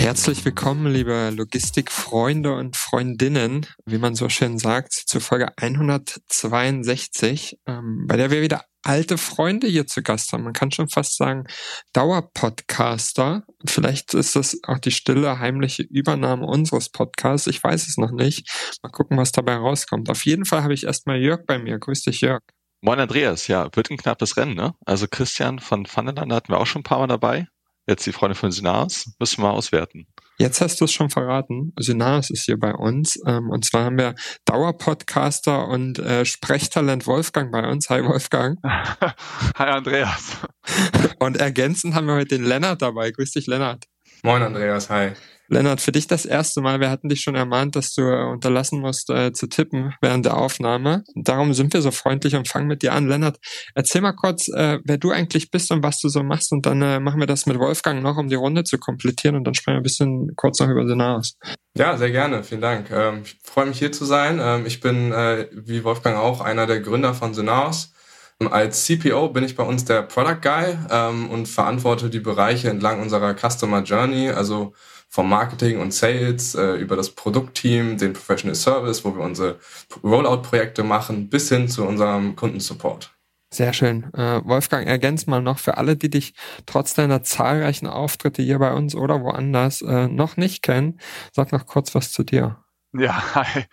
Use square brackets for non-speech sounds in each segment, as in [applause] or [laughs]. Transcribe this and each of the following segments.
Herzlich willkommen, liebe Logistikfreunde und Freundinnen, wie man so schön sagt, zur Folge 162, ähm, bei der wir wieder alte Freunde hier zu Gast haben. Man kann schon fast sagen, Dauerpodcaster. Vielleicht ist das auch die stille, heimliche Übernahme unseres Podcasts. Ich weiß es noch nicht. Mal gucken, was dabei rauskommt. Auf jeden Fall habe ich erstmal Jörg bei mir. Grüß dich, Jörg. Moin Andreas, ja, wird ein knappes Rennen, ne? Also Christian von Vandeland hatten wir auch schon ein paar Mal dabei. Jetzt die Freunde von Sinars, müssen wir auswerten. Jetzt hast du es schon verraten. Sinars ist hier bei uns. Ähm, und zwar haben wir Dauerpodcaster und äh, Sprechtalent Wolfgang bei uns. Hi Wolfgang. [laughs] Hi Andreas. Und ergänzend haben wir heute den Lennart dabei. Grüß dich, Lennart. Moin Andreas, hi. Lennart, für dich das erste Mal. Wir hatten dich schon ermahnt, dass du äh, unterlassen musst äh, zu tippen während der Aufnahme. Darum sind wir so freundlich und fangen mit dir an. Lennart, erzähl mal kurz, äh, wer du eigentlich bist und was du so machst. Und dann äh, machen wir das mit Wolfgang noch, um die Runde zu komplettieren. Und dann sprechen wir ein bisschen kurz noch über Senaris. Ja, sehr gerne. Vielen Dank. Ähm, ich freue mich hier zu sein. Ähm, ich bin, äh, wie Wolfgang auch, einer der Gründer von Senaris. Ähm, als CPO bin ich bei uns der Product Guy ähm, und verantworte die Bereiche entlang unserer Customer Journey, also vom Marketing und Sales äh, über das Produktteam, den Professional Service, wo wir unsere Rollout-Projekte machen, bis hin zu unserem Kundensupport. Sehr schön. Äh, Wolfgang, ergänz mal noch für alle, die dich trotz deiner zahlreichen Auftritte hier bei uns oder woanders äh, noch nicht kennen, sag noch kurz was zu dir. Ja, hi.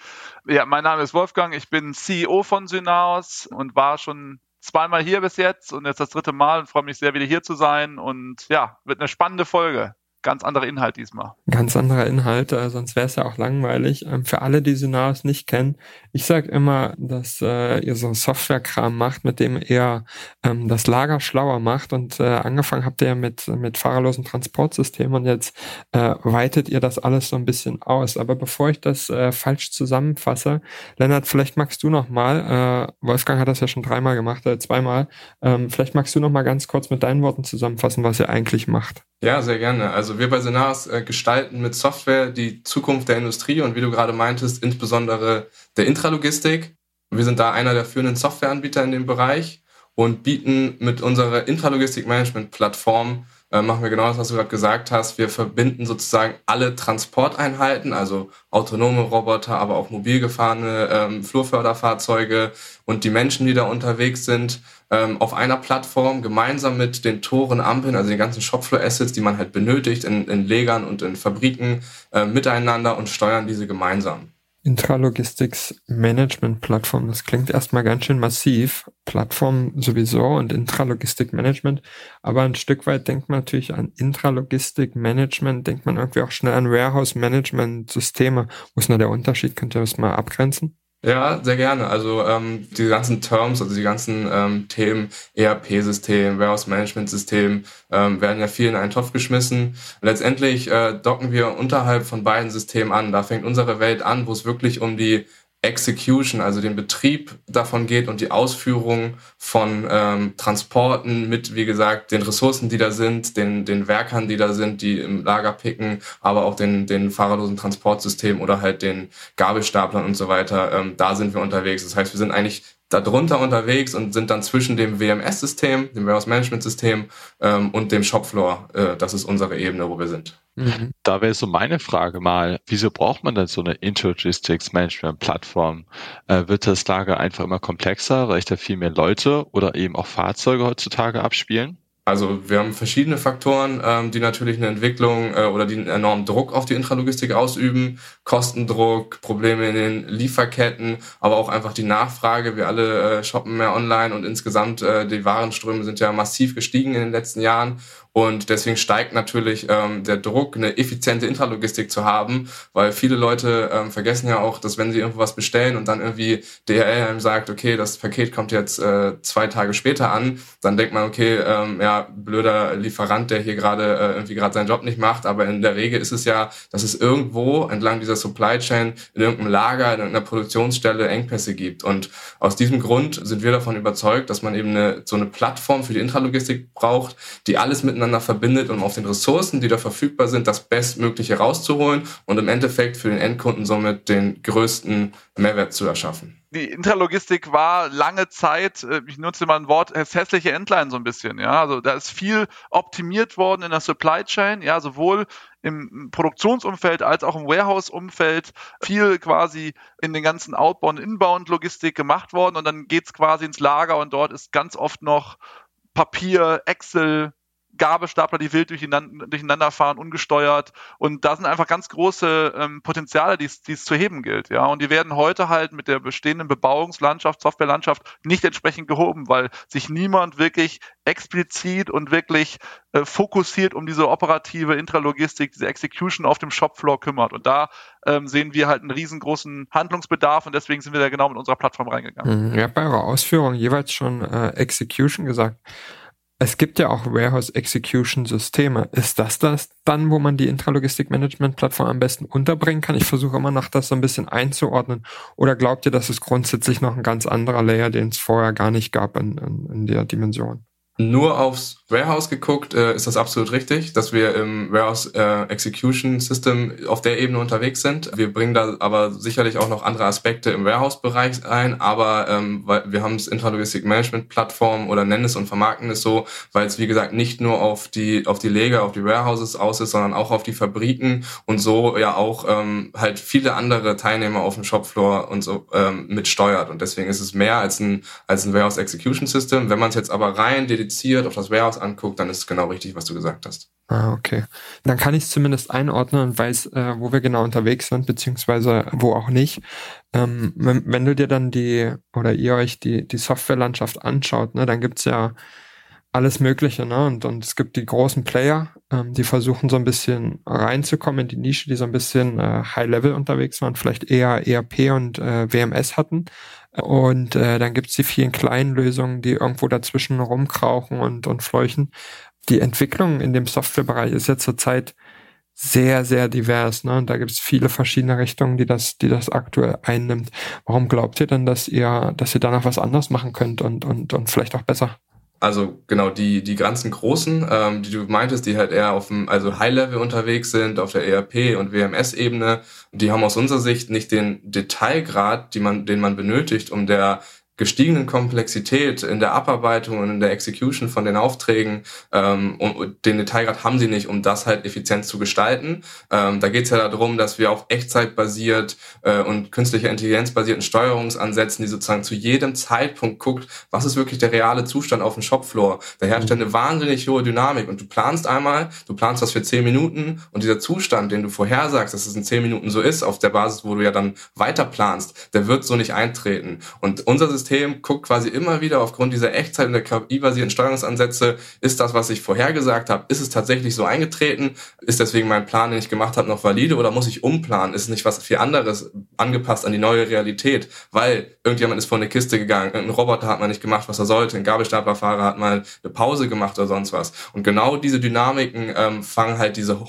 Ja, mein Name ist Wolfgang, ich bin CEO von Synaos und war schon zweimal hier bis jetzt und jetzt das dritte Mal und freue mich sehr, wieder hier zu sein und ja, wird eine spannende Folge ganz anderer Inhalt diesmal. Ganz anderer Inhalt, äh, sonst wäre es ja auch langweilig. Ähm, für alle, die Synaris nicht kennen, ich sage immer, dass äh, ihr so Softwarekram macht, mit dem ihr ähm, das Lager schlauer macht. Und äh, angefangen habt ihr mit, mit fahrerlosen Transportsystemen und jetzt äh, weitet ihr das alles so ein bisschen aus. Aber bevor ich das äh, falsch zusammenfasse, Lennart, vielleicht magst du noch mal, äh, Wolfgang hat das ja schon dreimal gemacht, äh, zweimal, ähm, vielleicht magst du noch mal ganz kurz mit deinen Worten zusammenfassen, was ihr eigentlich macht. Ja, sehr gerne. Also wir bei Senaris äh, gestalten mit Software die Zukunft der Industrie und wie du gerade meintest, insbesondere der Intralogistik. Wir sind da einer der führenden Softwareanbieter in dem Bereich und bieten mit unserer Intralogistik-Management-Plattform äh, machen wir genau das, was du gerade gesagt hast. Wir verbinden sozusagen alle Transporteinheiten, also autonome Roboter, aber auch mobil gefahrene ähm, Flurförderfahrzeuge und die Menschen, die da unterwegs sind, ähm, auf einer Plattform gemeinsam mit den Toren, Ampeln, also den ganzen Shopfloor-Assets, die man halt benötigt in, in Legern und in Fabriken, äh, miteinander und steuern diese gemeinsam. Intralogistics Management Plattform. Das klingt erstmal ganz schön massiv. Plattform sowieso und Intralogistik Management. Aber ein Stück weit denkt man natürlich an Intralogistik Management, denkt man irgendwie auch schnell an Warehouse Management Systeme. Wo ist denn der Unterschied? Könnt ihr das mal abgrenzen? Ja, sehr gerne. Also ähm, die ganzen Terms, also die ganzen ähm, Themen, ERP-System, Warehouse-Management-System, ähm, werden ja viel in einen Topf geschmissen. Letztendlich äh, docken wir unterhalb von beiden Systemen an. Da fängt unsere Welt an, wo es wirklich um die Execution, also den Betrieb davon geht und die Ausführung von ähm, Transporten mit, wie gesagt, den Ressourcen, die da sind, den, den Werkern, die da sind, die im Lager picken, aber auch den, den fahrerlosen Transportsystemen oder halt den Gabelstaplern und so weiter. Ähm, da sind wir unterwegs. Das heißt, wir sind eigentlich darunter unterwegs und sind dann zwischen dem WMS-System, dem Warehouse Management System ähm, und dem Shopfloor. Äh, das ist unsere Ebene, wo wir sind. Mhm. Da wäre so meine Frage mal, wieso braucht man denn so eine Interlogistics Management Plattform? Äh, wird das Lager einfach immer komplexer, weil ich da viel mehr Leute oder eben auch Fahrzeuge heutzutage abspielen? Also wir haben verschiedene Faktoren, ähm, die natürlich eine Entwicklung äh, oder die einen enormen Druck auf die Intralogistik ausüben. Kostendruck, Probleme in den Lieferketten, aber auch einfach die Nachfrage. Wir alle äh, shoppen mehr online und insgesamt äh, die Warenströme sind ja massiv gestiegen in den letzten Jahren. Und deswegen steigt natürlich ähm, der Druck, eine effiziente Intralogistik zu haben, weil viele Leute ähm, vergessen ja auch, dass wenn sie irgendwo was bestellen und dann irgendwie DHL sagt, okay, das Paket kommt jetzt äh, zwei Tage später an, dann denkt man, okay, ähm, ja, blöder Lieferant, der hier gerade äh, irgendwie gerade seinen Job nicht macht. Aber in der Regel ist es ja, dass es irgendwo entlang dieser Supply Chain in irgendeinem Lager, in irgendeiner Produktionsstelle Engpässe gibt. Und aus diesem Grund sind wir davon überzeugt, dass man eben eine, so eine Plattform für die Intralogistik braucht, die alles miteinander verbindet, um auf den Ressourcen, die da verfügbar sind, das Bestmögliche rauszuholen und im Endeffekt für den Endkunden somit den größten Mehrwert zu erschaffen die Intralogistik war lange Zeit, äh, ich nutze mal ein Wort, das hässliche Endline so ein bisschen, ja. Also da ist viel optimiert worden in der Supply Chain, ja, sowohl im Produktionsumfeld als auch im Warehouse-Umfeld viel quasi in den ganzen Outbound, Inbound-Logistik gemacht worden und dann geht's quasi ins Lager und dort ist ganz oft noch Papier, Excel, Gabelstapler, die wild durcheinander, fahren, ungesteuert. Und da sind einfach ganz große ähm, Potenziale, die es zu heben gilt. Ja, und die werden heute halt mit der bestehenden Bebauungslandschaft, Softwarelandschaft nicht entsprechend gehoben, weil sich niemand wirklich explizit und wirklich äh, fokussiert um diese operative Intralogistik, diese Execution auf dem Shopfloor kümmert. Und da ähm, sehen wir halt einen riesengroßen Handlungsbedarf und deswegen sind wir da genau mit unserer Plattform reingegangen. Mhm. Ihr habt bei eurer Ausführung jeweils schon äh, Execution gesagt. Es gibt ja auch Warehouse Execution Systeme. Ist das das dann, wo man die Intralogistik Management Plattform am besten unterbringen kann? Ich versuche immer noch das so ein bisschen einzuordnen. Oder glaubt ihr, dass es grundsätzlich noch ein ganz anderer Layer, den es vorher gar nicht gab in, in, in der Dimension? Nur aufs Warehouse geguckt, äh, ist das absolut richtig, dass wir im Warehouse äh, Execution System auf der Ebene unterwegs sind. Wir bringen da aber sicherlich auch noch andere Aspekte im Warehouse-Bereich ein, aber ähm, weil wir haben es Intralogistik Management Plattform oder nennen es und vermarkten es so, weil es wie gesagt nicht nur auf die auf die Lager, auf die Warehouses aus ist, sondern auch auf die Fabriken und so ja auch ähm, halt viele andere Teilnehmer auf dem Shopfloor und so ähm, mitsteuert. Und deswegen ist es mehr als ein als ein Warehouse Execution System. Wenn man es jetzt aber rein dediziert auf das Warehouse anguckt, dann ist es genau richtig, was du gesagt hast. Ah, okay. Dann kann ich es zumindest einordnen und weiß, äh, wo wir genau unterwegs sind, beziehungsweise wo auch nicht. Ähm, wenn, wenn, du dir dann die oder ihr euch die, die Softwarelandschaft anschaut, ne, dann gibt's ja alles Mögliche, ne? Und, und es gibt die großen Player, ähm, die versuchen so ein bisschen reinzukommen in die Nische, die so ein bisschen äh, High-Level unterwegs waren, vielleicht eher ERP und äh, WMS hatten. Und äh, dann gibt's die vielen kleinen Lösungen, die irgendwo dazwischen rumkrauchen und, und fleuchen. Die Entwicklung in dem Softwarebereich ist ja zurzeit sehr, sehr divers. Ne? Und da gibt's viele verschiedene Richtungen, die das, die das aktuell einnimmt. Warum glaubt ihr denn, dass ihr, dass ihr danach was anderes machen könnt und, und, und vielleicht auch besser? Also genau die die ganzen großen, ähm, die du meintest, die halt eher auf dem also High Level unterwegs sind, auf der ERP und WMS Ebene, die haben aus unserer Sicht nicht den Detailgrad, die man den man benötigt, um der gestiegenen Komplexität in der Abarbeitung und in der Execution von den Aufträgen ähm, und den Detailgrad haben sie nicht, um das halt effizient zu gestalten. Ähm, da geht es ja darum, dass wir auf Echtzeitbasiert äh, und künstlicher Intelligenz basierten Steuerungsansätzen, die sozusagen zu jedem Zeitpunkt guckt, was ist wirklich der reale Zustand auf dem Shopfloor. Da herrscht mhm. eine wahnsinnig hohe Dynamik und du planst einmal, du planst was für zehn Minuten und dieser Zustand, den du vorhersagst, dass es in zehn Minuten so ist, auf der Basis, wo du ja dann weiter planst, der wird so nicht eintreten. Und unser System System guckt quasi immer wieder aufgrund dieser Echtzeit- und der KI-basierten Steuerungsansätze, ist das, was ich vorhergesagt habe, ist es tatsächlich so eingetreten? Ist deswegen mein Plan, den ich gemacht habe, noch valide oder muss ich umplanen? Ist nicht was viel anderes angepasst an die neue Realität? Weil irgendjemand ist vor eine Kiste gegangen, ein Roboter hat mal nicht gemacht, was er sollte, ein Gabelstaplerfahrer hat mal eine Pause gemacht oder sonst was. Und genau diese Dynamiken ähm, fangen halt diese,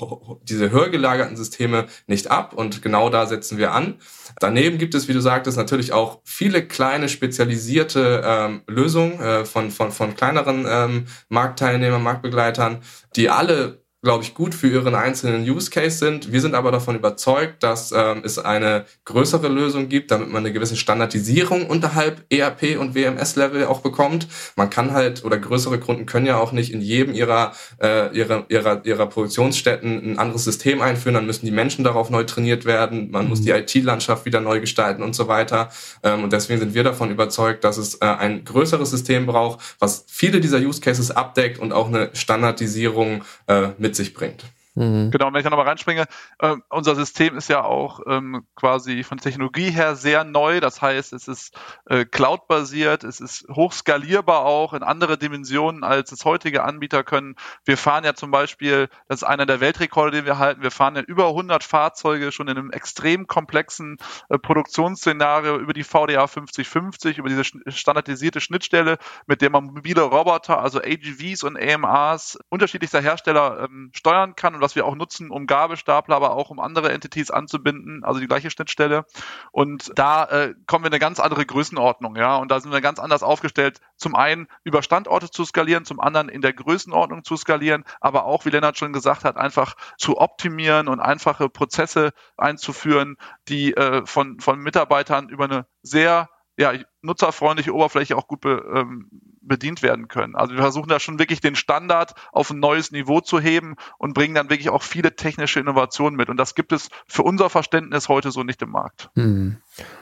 diese höher gelagerten Systeme nicht ab und genau da setzen wir an. Daneben gibt es, wie du sagtest, natürlich auch viele kleine spezialisierte ähm, Lösungen äh, von, von, von kleineren ähm, Marktteilnehmern, Marktbegleitern, die alle glaube ich, gut für ihren einzelnen Use Case sind. Wir sind aber davon überzeugt, dass ähm, es eine größere Lösung gibt, damit man eine gewisse Standardisierung unterhalb ERP und WMS-Level auch bekommt. Man kann halt, oder größere Kunden können ja auch nicht in jedem ihrer, äh, ihrer, ihrer, ihrer Produktionsstätten ein anderes System einführen, dann müssen die Menschen darauf neu trainiert werden, man mhm. muss die IT-Landschaft wieder neu gestalten und so weiter. Ähm, und deswegen sind wir davon überzeugt, dass es äh, ein größeres System braucht, was viele dieser Use Cases abdeckt und auch eine Standardisierung äh, mit mit sich bringt. Mhm. Genau, wenn ich da nochmal reinspringe, äh, unser System ist ja auch ähm, quasi von Technologie her sehr neu. Das heißt, es ist äh, cloud-basiert, es ist hochskalierbar auch in andere Dimensionen, als es heutige Anbieter können. Wir fahren ja zum Beispiel, das ist einer der Weltrekorde, den wir halten, wir fahren ja über 100 Fahrzeuge schon in einem extrem komplexen äh, Produktionsszenario über die VDA 5050, über diese standardisierte Schnittstelle, mit der man mobile Roboter, also AGVs und AMRs unterschiedlichster Hersteller ähm, steuern kann und was wir auch nutzen, um Gabelstapler, aber auch um andere Entities anzubinden, also die gleiche Schnittstelle. Und da äh, kommen wir in eine ganz andere Größenordnung, ja. Und da sind wir ganz anders aufgestellt, zum einen über Standorte zu skalieren, zum anderen in der Größenordnung zu skalieren, aber auch, wie Lennart schon gesagt hat, einfach zu optimieren und einfache Prozesse einzuführen, die äh, von, von Mitarbeitern über eine sehr ja, nutzerfreundliche Oberfläche auch gut be, ähm, bedient werden können. Also wir versuchen da schon wirklich den Standard auf ein neues Niveau zu heben und bringen dann wirklich auch viele technische Innovationen mit. Und das gibt es für unser Verständnis heute so nicht im Markt. Hm.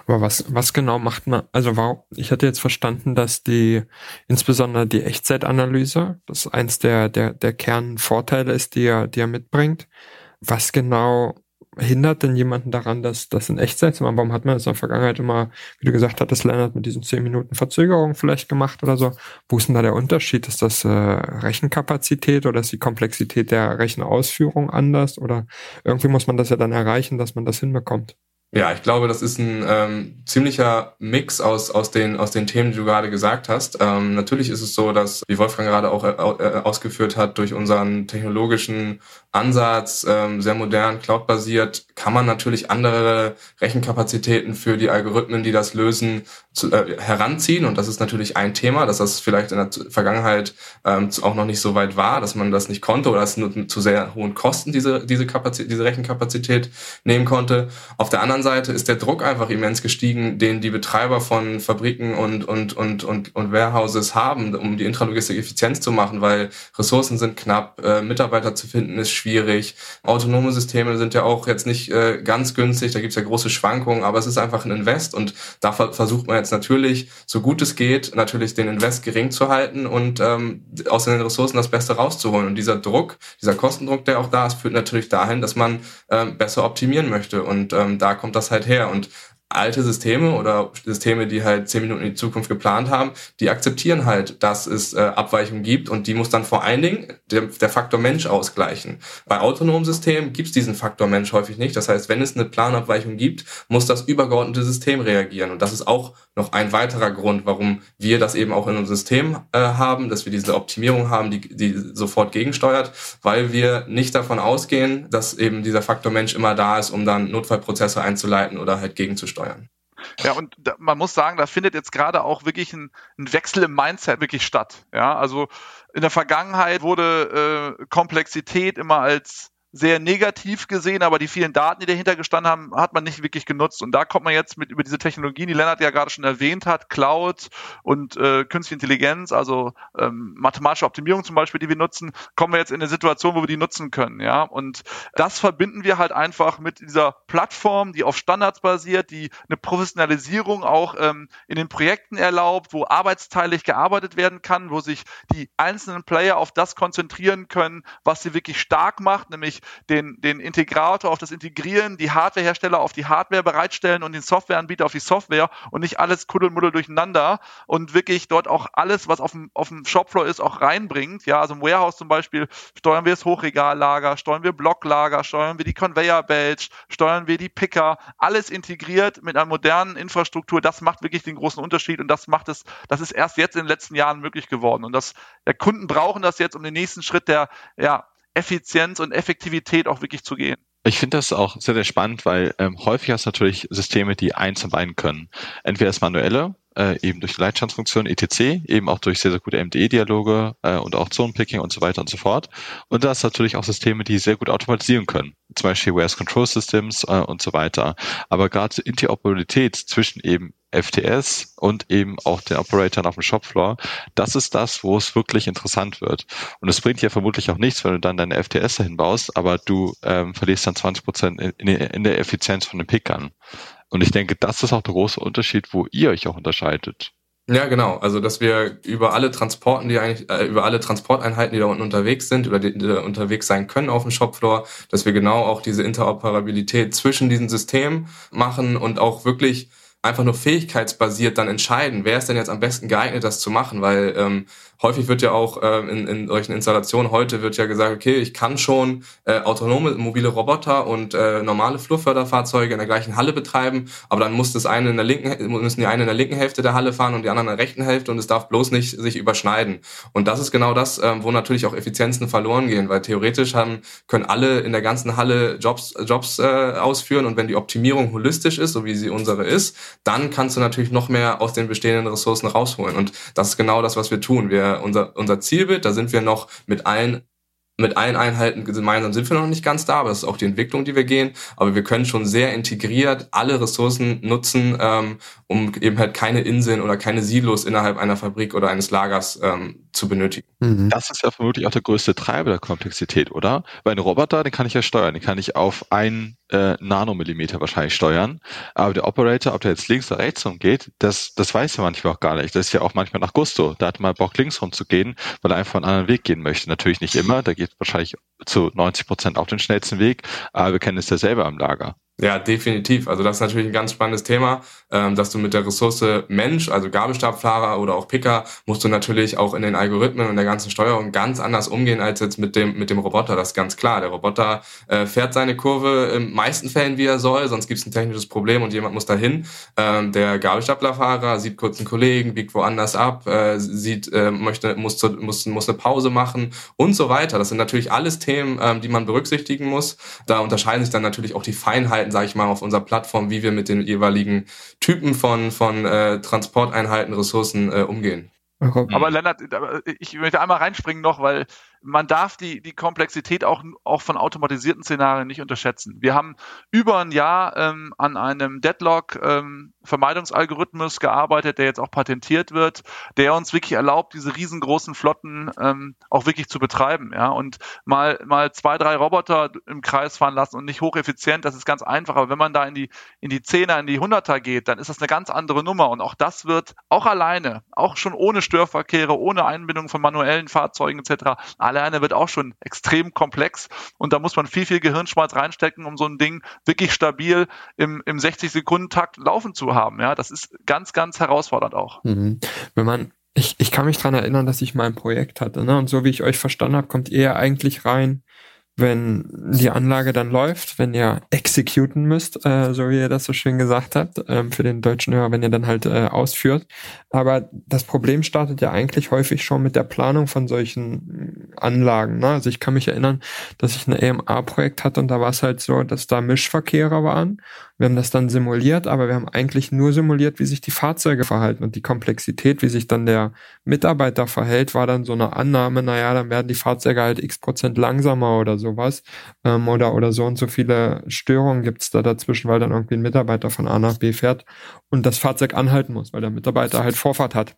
Aber was, was genau macht man? Also warum, ich hatte jetzt verstanden, dass die, insbesondere die Echtzeitanalyse, das eins der, der, der Kernvorteile ist, die er, die er mitbringt. Was genau hindert denn jemanden daran, dass das in Echtzeit zu machen? Warum hat man das in der Vergangenheit immer, wie du gesagt hattest, Leonard, mit diesen zehn Minuten Verzögerung vielleicht gemacht oder so? Wo ist denn da der Unterschied? Ist das äh, Rechenkapazität oder ist die Komplexität der Rechenausführung anders? Oder irgendwie muss man das ja dann erreichen, dass man das hinbekommt? Ja, ich glaube, das ist ein ähm, ziemlicher Mix aus, aus, den, aus den Themen, die du gerade gesagt hast. Ähm, natürlich ist es so, dass, wie Wolfgang gerade auch äh, äh, ausgeführt hat, durch unseren technologischen Ansatz, ähm, sehr modern, cloudbasiert, kann man natürlich andere Rechenkapazitäten für die Algorithmen, die das lösen, zu, äh, heranziehen. Und das ist natürlich ein Thema, dass das vielleicht in der Vergangenheit ähm, auch noch nicht so weit war, dass man das nicht konnte oder es nur zu sehr hohen Kosten diese, diese, diese Rechenkapazität nehmen konnte. Auf der anderen anderen Seite ist der Druck einfach immens gestiegen, den die Betreiber von Fabriken und, und, und, und, und Warehouses haben, um die Intralogistik effizient zu machen, weil Ressourcen sind knapp, äh, Mitarbeiter zu finden ist schwierig. Autonome Systeme sind ja auch jetzt nicht äh, ganz günstig, da gibt es ja große Schwankungen, aber es ist einfach ein Invest und da versucht man jetzt natürlich, so gut es geht, natürlich den Invest gering zu halten und ähm, aus den Ressourcen das Beste rauszuholen. Und dieser Druck, dieser Kostendruck, der auch da ist, führt natürlich dahin, dass man ähm, besser optimieren möchte. Und ähm, da kommt kommt das halt her. Und alte Systeme oder Systeme, die halt zehn Minuten in die Zukunft geplant haben, die akzeptieren halt, dass es äh, Abweichungen gibt und die muss dann vor allen Dingen der, der Faktor Mensch ausgleichen. Bei autonomen Systemen gibt es diesen Faktor Mensch häufig nicht. Das heißt, wenn es eine Planabweichung gibt, muss das übergeordnete System reagieren. Und das ist auch noch ein weiterer Grund, warum wir das eben auch in unserem System äh, haben, dass wir diese Optimierung haben, die, die sofort gegensteuert, weil wir nicht davon ausgehen, dass eben dieser Faktor Mensch immer da ist, um dann Notfallprozesse einzuleiten oder halt gegenzusteuern steuern. Ja, und da, man muss sagen, da findet jetzt gerade auch wirklich ein, ein, Wechsel im Mindset wirklich statt. Ja, also in der Vergangenheit wurde äh, Komplexität immer als sehr negativ gesehen, aber die vielen Daten, die dahinter gestanden haben, hat man nicht wirklich genutzt. Und da kommt man jetzt mit über diese Technologien, die Lennart ja gerade schon erwähnt hat, Cloud und äh, Künstliche Intelligenz, also ähm, mathematische Optimierung zum Beispiel, die wir nutzen, kommen wir jetzt in eine Situation, wo wir die nutzen können. Ja, und das verbinden wir halt einfach mit dieser Plattform, die auf Standards basiert, die eine Professionalisierung auch ähm, in den Projekten erlaubt, wo arbeitsteilig gearbeitet werden kann, wo sich die einzelnen Player auf das konzentrieren können, was sie wirklich stark macht, nämlich den, den Integrator auf das Integrieren, die Hardwarehersteller auf die Hardware bereitstellen und den Softwareanbieter auf die Software und nicht alles Kuddelmuddel durcheinander und wirklich dort auch alles, was auf dem, auf dem Shopfloor ist, auch reinbringt. Ja, also im Warehouse zum Beispiel steuern wir das Hochregallager, steuern wir Blocklager, steuern wir die Conveyor Belts, steuern wir die Picker, alles integriert mit einer modernen Infrastruktur. Das macht wirklich den großen Unterschied und das macht es, das ist erst jetzt in den letzten Jahren möglich geworden und das, der Kunden brauchen das jetzt, um den nächsten Schritt der, ja, Effizienz und Effektivität auch wirklich zu gehen. Ich finde das auch sehr, sehr spannend, weil ähm, häufig hast du natürlich Systeme, die eins und beiden können. Entweder das manuelle, äh, eben durch die Leitstandsfunktion etc., eben auch durch sehr, sehr gute MDE-Dialoge äh, und auch Zonenpicking und so weiter und so fort. Und da ist natürlich auch Systeme, die sehr gut automatisieren können. Zum Beispiel Warehouse Control Systems äh, und so weiter. Aber gerade Interoperabilität zwischen eben FTS und eben auch den Operatoren auf dem Shopfloor, das ist das, wo es wirklich interessant wird. Und es bringt ja vermutlich auch nichts, wenn du dann deine FTS dahin baust, aber du ähm, verlierst dann 20 Prozent in, in, der Effizienz von den Pickern. Und ich denke, das ist auch der große Unterschied, wo ihr euch auch unterscheidet. Ja, genau. Also, dass wir über alle Transporten, die eigentlich, äh, über alle Transporteinheiten, die da unten unterwegs sind oder die, die da unterwegs sein können auf dem Shopfloor, dass wir genau auch diese Interoperabilität zwischen diesen Systemen machen und auch wirklich einfach nur fähigkeitsbasiert dann entscheiden, wer ist denn jetzt am besten geeignet, das zu machen, weil ähm, häufig wird ja auch äh, in, in solchen Installationen heute wird ja gesagt, okay, ich kann schon äh, autonome mobile Roboter und äh, normale Flurförderfahrzeuge in der gleichen Halle betreiben, aber dann muss das eine in der linken müssen die eine in der linken Hälfte der Halle fahren und die anderen in der rechten Hälfte und es darf bloß nicht sich überschneiden. Und das ist genau das, äh, wo natürlich auch Effizienzen verloren gehen, weil theoretisch haben können alle in der ganzen Halle Jobs Jobs äh, ausführen und wenn die Optimierung holistisch ist, so wie sie unsere ist, dann kannst du natürlich noch mehr aus den bestehenden Ressourcen rausholen und das ist genau das, was wir tun. Wir unser, unser Zielbild, da sind wir noch mit allen mit allen Einheiten gemeinsam sind wir noch nicht ganz da, aber das ist auch die Entwicklung, die wir gehen. Aber wir können schon sehr integriert alle Ressourcen nutzen, ähm, um eben halt keine Inseln oder keine Silos innerhalb einer Fabrik oder eines Lagers ähm, zu benötigen. Mhm. Das ist ja vermutlich auch der größte Treiber der Komplexität, oder? Weil ein Roboter, den kann ich ja steuern, den kann ich auf ein äh, Nanomillimeter wahrscheinlich steuern. Aber der Operator, ob der jetzt links oder rechts rumgeht, das, das weiß er manchmal auch gar nicht. Das ist ja auch manchmal nach Gusto. Da hat man Bock, links rumzugehen, weil er einfach einen anderen Weg gehen möchte. Natürlich nicht immer, da geht wahrscheinlich zu 90 Prozent auf den schnellsten Weg, aber wir kennen es ja selber am Lager. Ja, definitiv. Also das ist natürlich ein ganz spannendes Thema, dass du mit der Ressource Mensch, also Gabelstabfahrer oder auch Picker, musst du natürlich auch in den Algorithmen und der ganzen Steuerung ganz anders umgehen als jetzt mit dem mit dem Roboter. Das ist ganz klar. Der Roboter äh, fährt seine Kurve in meisten Fällen, wie er soll, sonst gibt es ein technisches Problem und jemand muss dahin. Ähm, der Gabelstaplerfahrer sieht kurz einen Kollegen, biegt woanders ab, äh, sieht, äh, möchte, muss, zu, muss, muss eine Pause machen und so weiter. Das sind natürlich alles Themen, ähm, die man berücksichtigen muss. Da unterscheiden sich dann natürlich auch die Feinheiten Einheiten, sage ich mal, auf unserer Plattform, wie wir mit den jeweiligen Typen von, von äh, Transporteinheiten, Ressourcen äh, umgehen. Aber Lennart, ich möchte einmal reinspringen noch, weil man darf die, die Komplexität auch, auch von automatisierten Szenarien nicht unterschätzen. Wir haben über ein Jahr ähm, an einem Deadlock ähm, gearbeitet, der jetzt auch patentiert wird, der uns wirklich erlaubt, diese riesengroßen Flotten ähm, auch wirklich zu betreiben. Ja? Und mal, mal zwei, drei Roboter im Kreis fahren lassen und nicht hocheffizient, das ist ganz einfach. Aber wenn man da in die, in die Zehner, in die Hunderter geht, dann ist das eine ganz andere Nummer. Und auch das wird auch alleine, auch schon ohne Störverkehre, ohne Einbindung von manuellen Fahrzeugen etc., alleine wird auch schon extrem komplex. Und da muss man viel, viel Gehirnschmalz reinstecken, um so ein Ding wirklich stabil im, im 60-Sekunden-Takt laufen zu haben. Ja, das ist ganz, ganz herausfordernd auch. Mhm. Wenn man ich, ich kann mich dran erinnern, dass ich mal ein Projekt hatte, ne? Und so wie ich euch verstanden habe, kommt ihr eigentlich rein, wenn die Anlage dann läuft, wenn ihr exekuten müsst, äh, so wie ihr das so schön gesagt habt, ähm, für den deutschen Hörer, wenn ihr dann halt äh, ausführt. Aber das Problem startet ja eigentlich häufig schon mit der Planung von solchen Anlagen. Ne? Also ich kann mich erinnern, dass ich ein EMA-Projekt hatte und da war es halt so, dass da Mischverkehre waren wir haben das dann simuliert, aber wir haben eigentlich nur simuliert, wie sich die Fahrzeuge verhalten und die Komplexität, wie sich dann der Mitarbeiter verhält, war dann so eine Annahme, naja, dann werden die Fahrzeuge halt x Prozent langsamer oder sowas ähm, oder, oder so und so viele Störungen gibt's da dazwischen, weil dann irgendwie ein Mitarbeiter von A nach B fährt und das Fahrzeug anhalten muss, weil der Mitarbeiter halt Vorfahrt hat.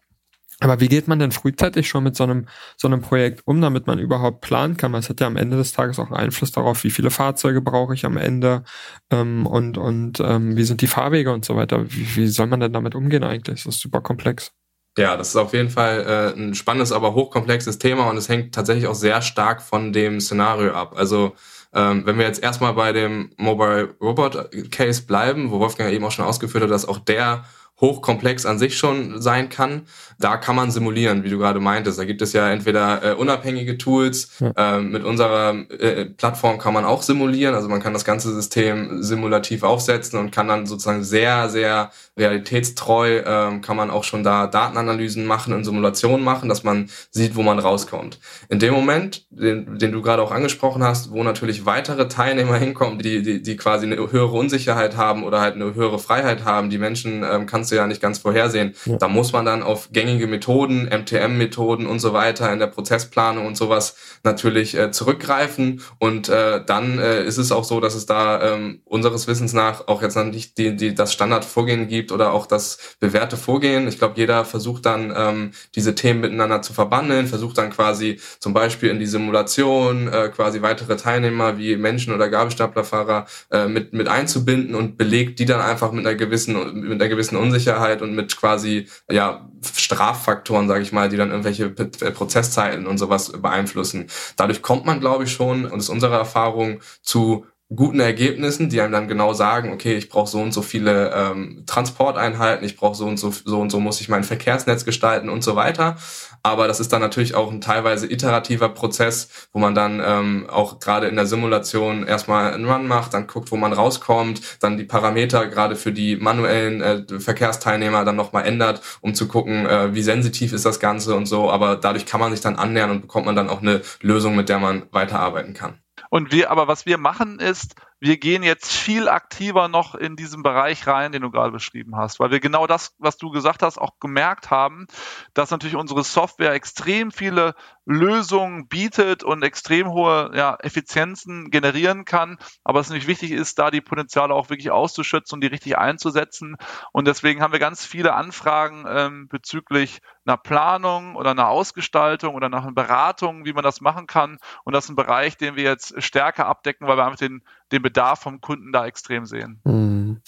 Aber wie geht man denn frühzeitig schon mit so einem, so einem Projekt um, damit man überhaupt planen kann? Weil es hat ja am Ende des Tages auch einen Einfluss darauf, wie viele Fahrzeuge brauche ich am Ende ähm, und, und ähm, wie sind die Fahrwege und so weiter. Wie, wie soll man denn damit umgehen eigentlich? Das ist super komplex. Ja, das ist auf jeden Fall äh, ein spannendes, aber hochkomplexes Thema und es hängt tatsächlich auch sehr stark von dem Szenario ab. Also ähm, wenn wir jetzt erstmal bei dem Mobile Robot Case bleiben, wo Wolfgang eben auch schon ausgeführt hat, dass auch der hochkomplex an sich schon sein kann. Da kann man simulieren, wie du gerade meintest. Da gibt es ja entweder äh, unabhängige Tools. Ähm, mit unserer äh, Plattform kann man auch simulieren. Also man kann das ganze System simulativ aufsetzen und kann dann sozusagen sehr, sehr realitätstreu ähm, kann man auch schon da Datenanalysen machen und Simulationen machen, dass man sieht, wo man rauskommt. In dem Moment, den, den du gerade auch angesprochen hast, wo natürlich weitere Teilnehmer hinkommen, die, die, die quasi eine höhere Unsicherheit haben oder halt eine höhere Freiheit haben, die Menschen ähm, kannst kannst du ja nicht ganz vorhersehen. Ja. Da muss man dann auf gängige Methoden, MTM-Methoden und so weiter in der Prozessplanung und sowas natürlich äh, zurückgreifen. Und äh, dann äh, ist es auch so, dass es da ähm, unseres Wissens nach auch jetzt noch nicht die, die, das Standardvorgehen gibt oder auch das bewährte Vorgehen. Ich glaube, jeder versucht dann ähm, diese Themen miteinander zu verbandeln, versucht dann quasi zum Beispiel in die Simulation äh, quasi weitere Teilnehmer wie Menschen oder Gabelstaplerfahrer äh, mit, mit einzubinden und belegt die dann einfach mit einer gewissen, mit einer gewissen Unsicherheit Unsicherheit und mit quasi ja Straffaktoren, sage ich mal, die dann irgendwelche äh, Prozesszeiten und sowas beeinflussen. Dadurch kommt man, glaube ich, schon, und ist unsere Erfahrung, zu guten Ergebnissen, die einem dann genau sagen, okay, ich brauche so und so viele ähm, Transporteinheiten, ich brauche so und so, so und so muss ich mein Verkehrsnetz gestalten und so weiter. Aber das ist dann natürlich auch ein teilweise iterativer Prozess, wo man dann ähm, auch gerade in der Simulation erstmal einen Run macht, dann guckt, wo man rauskommt, dann die Parameter gerade für die manuellen äh, Verkehrsteilnehmer dann nochmal ändert, um zu gucken, äh, wie sensitiv ist das Ganze und so. Aber dadurch kann man sich dann annähern und bekommt man dann auch eine Lösung, mit der man weiterarbeiten kann. Und wir, aber was wir machen ist, wir gehen jetzt viel aktiver noch in diesen Bereich rein, den du gerade beschrieben hast, weil wir genau das, was du gesagt hast, auch gemerkt haben, dass natürlich unsere Software extrem viele Lösungen bietet und extrem hohe ja, Effizienzen generieren kann, aber es natürlich wichtig ist, da die Potenziale auch wirklich auszuschützen und die richtig einzusetzen. Und deswegen haben wir ganz viele Anfragen ähm, bezüglich einer Planung oder einer Ausgestaltung oder nach einer Beratung, wie man das machen kann. Und das ist ein Bereich, den wir jetzt stärker abdecken, weil wir einfach den den Bedarf vom Kunden da extrem sehen. Hm.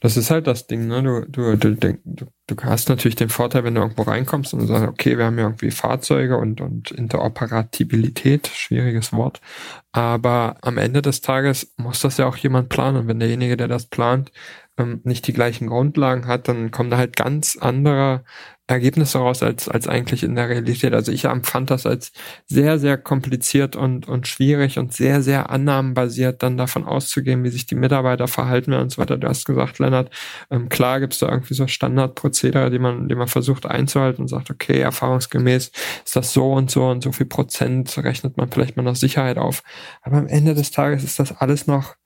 Das ist halt das Ding, ne? Du, du, du, du, du hast natürlich den Vorteil, wenn du irgendwo reinkommst und sagst, okay, wir haben ja irgendwie Fahrzeuge und, und Interoperabilität, schwieriges Wort. Aber am Ende des Tages muss das ja auch jemand planen. Und wenn derjenige, der das plant, ähm, nicht die gleichen Grundlagen hat, dann kommen da halt ganz andere Ergebnisse raus als, als eigentlich in der Realität. Also ich empfand das als sehr, sehr kompliziert und, und schwierig und sehr, sehr annahmenbasiert, dann davon auszugehen, wie sich die Mitarbeiter verhalten werden und so weiter. Du hast gesagt, Lennart, ähm, klar gibt es da irgendwie so Standardprozedere, die man, die man versucht einzuhalten und sagt, okay, erfahrungsgemäß ist das so und so und so viel Prozent rechnet man vielleicht mal noch Sicherheit auf. Aber am Ende des Tages ist das alles noch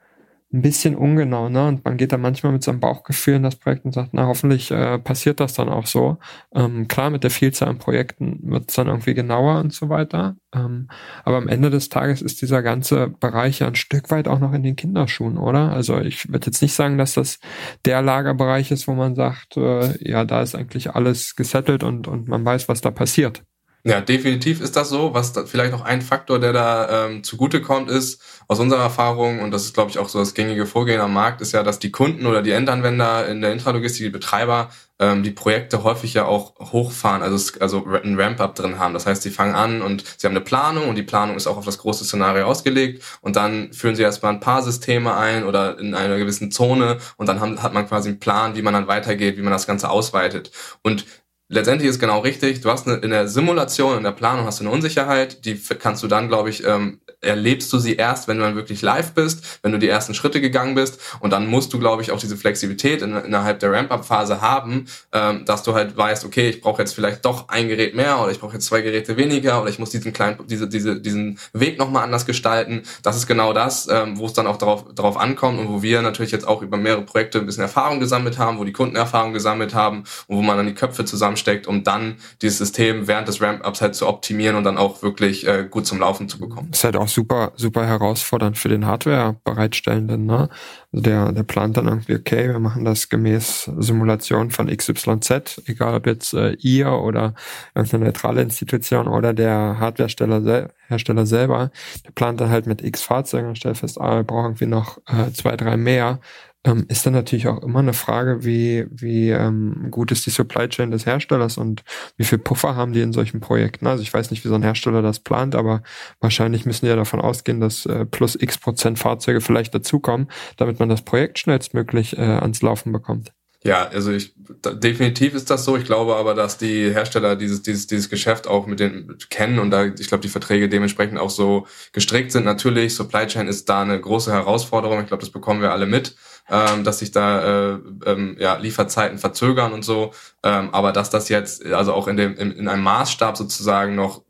ein bisschen ungenau, ne? Und man geht da manchmal mit seinem Bauchgefühl in das Projekt und sagt, na, hoffentlich äh, passiert das dann auch so. Ähm, klar, mit der Vielzahl an Projekten wird es dann irgendwie genauer und so weiter. Ähm, aber am Ende des Tages ist dieser ganze Bereich ja ein Stück weit auch noch in den Kinderschuhen, oder? Also ich würde jetzt nicht sagen, dass das der Lagerbereich ist, wo man sagt, äh, ja, da ist eigentlich alles gesettelt und, und man weiß, was da passiert. Ja, definitiv ist das so. Was da vielleicht noch ein Faktor, der da ähm, zugutekommt, ist aus unserer Erfahrung, und das ist, glaube ich, auch so das gängige Vorgehen am Markt, ist ja, dass die Kunden oder die Endanwender in der Intralogistik, die Betreiber, ähm, die Projekte häufig ja auch hochfahren, also, also ein Ramp-up drin haben. Das heißt, sie fangen an und sie haben eine Planung und die Planung ist auch auf das große Szenario ausgelegt und dann führen sie erstmal ein paar Systeme ein oder in einer gewissen Zone und dann haben, hat man quasi einen Plan, wie man dann weitergeht, wie man das Ganze ausweitet. Und letztendlich ist genau richtig. Du hast eine, in der Simulation, in der Planung hast du eine Unsicherheit. Die kannst du dann, glaube ich, ähm, erlebst du sie erst, wenn du dann wirklich live bist, wenn du die ersten Schritte gegangen bist. Und dann musst du, glaube ich, auch diese Flexibilität in, innerhalb der Ramp-Up-Phase haben, ähm, dass du halt weißt, okay, ich brauche jetzt vielleicht doch ein Gerät mehr oder ich brauche jetzt zwei Geräte weniger oder ich muss diesen kleinen, diese, diese, diesen Weg nochmal anders gestalten. Das ist genau das, ähm, wo es dann auch darauf, darauf ankommt und wo wir natürlich jetzt auch über mehrere Projekte ein bisschen Erfahrung gesammelt haben, wo die Kunden Erfahrung gesammelt haben und wo man dann die Köpfe zusammen steckt, um dann dieses System während des Ramp-Ups halt zu optimieren und dann auch wirklich äh, gut zum Laufen zu bekommen. ist halt auch super, super herausfordernd für den Hardware-Bereitstellenden. Ne? Also der, der plant dann irgendwie, okay, wir machen das gemäß Simulation von XYZ, egal ob jetzt äh, ihr oder irgendeine neutrale Institution oder der Hardware-Hersteller Hersteller selber, der plant dann halt mit X Fahrzeugen und stellt fest, ah, wir brauchen irgendwie noch äh, zwei, drei mehr ähm, ist dann natürlich auch immer eine Frage, wie, wie ähm, gut ist die Supply Chain des Herstellers und wie viel Puffer haben die in solchen Projekten. Also ich weiß nicht, wie so ein Hersteller das plant, aber wahrscheinlich müssen die ja davon ausgehen, dass äh, plus x Prozent Fahrzeuge vielleicht dazukommen, damit man das Projekt schnellstmöglich äh, ans Laufen bekommt. Ja, also ich definitiv ist das so. Ich glaube aber, dass die Hersteller dieses dieses dieses Geschäft auch mit den kennen und da ich glaube die Verträge dementsprechend auch so gestrickt sind. Natürlich Supply Chain ist da eine große Herausforderung. Ich glaube, das bekommen wir alle mit ähm, dass sich da äh, ähm, ja, Lieferzeiten verzögern und so. Ähm, aber dass das jetzt also auch in, dem, in, in einem Maßstab sozusagen noch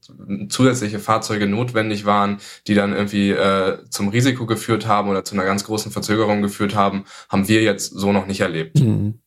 zusätzliche Fahrzeuge notwendig waren, die dann irgendwie äh, zum Risiko geführt haben oder zu einer ganz großen Verzögerung geführt haben, haben wir jetzt so noch nicht erlebt. Mhm.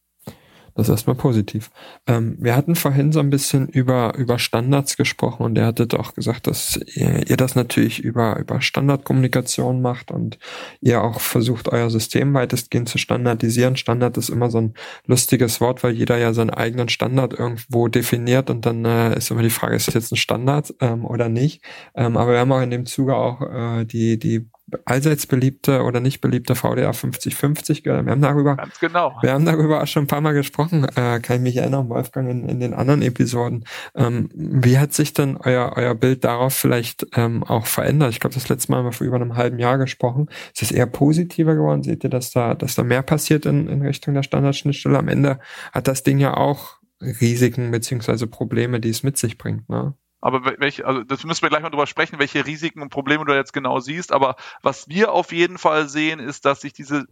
Das ist erstmal positiv. Ähm, wir hatten vorhin so ein bisschen über, über Standards gesprochen und er hatte doch gesagt, dass ihr, ihr das natürlich über, über Standardkommunikation macht und ihr auch versucht, euer System weitestgehend zu standardisieren. Standard ist immer so ein lustiges Wort, weil jeder ja seinen eigenen Standard irgendwo definiert und dann äh, ist immer die Frage, ist das jetzt ein Standard ähm, oder nicht? Ähm, aber wir haben auch in dem Zuge auch äh, die, die allseits beliebte oder nicht beliebte VDA 5050 gehört. Wir haben darüber, Ganz genau. wir haben darüber auch schon ein paar Mal gesprochen, äh, kann ich mich erinnern, Wolfgang, in, in den anderen Episoden. Ähm, wie hat sich denn euer, euer Bild darauf vielleicht ähm, auch verändert? Ich glaube, das letzte Mal haben wir vor über einem halben Jahr gesprochen. Ist es eher positiver geworden? Seht ihr, dass da, dass da mehr passiert in, in Richtung der Standardschnittstelle? Am Ende hat das Ding ja auch Risiken beziehungsweise Probleme, die es mit sich bringt, ne? Aber welche, also das müssen wir gleich mal drüber sprechen, welche Risiken und Probleme du jetzt genau siehst. Aber was wir auf jeden Fall sehen, ist, dass sich diese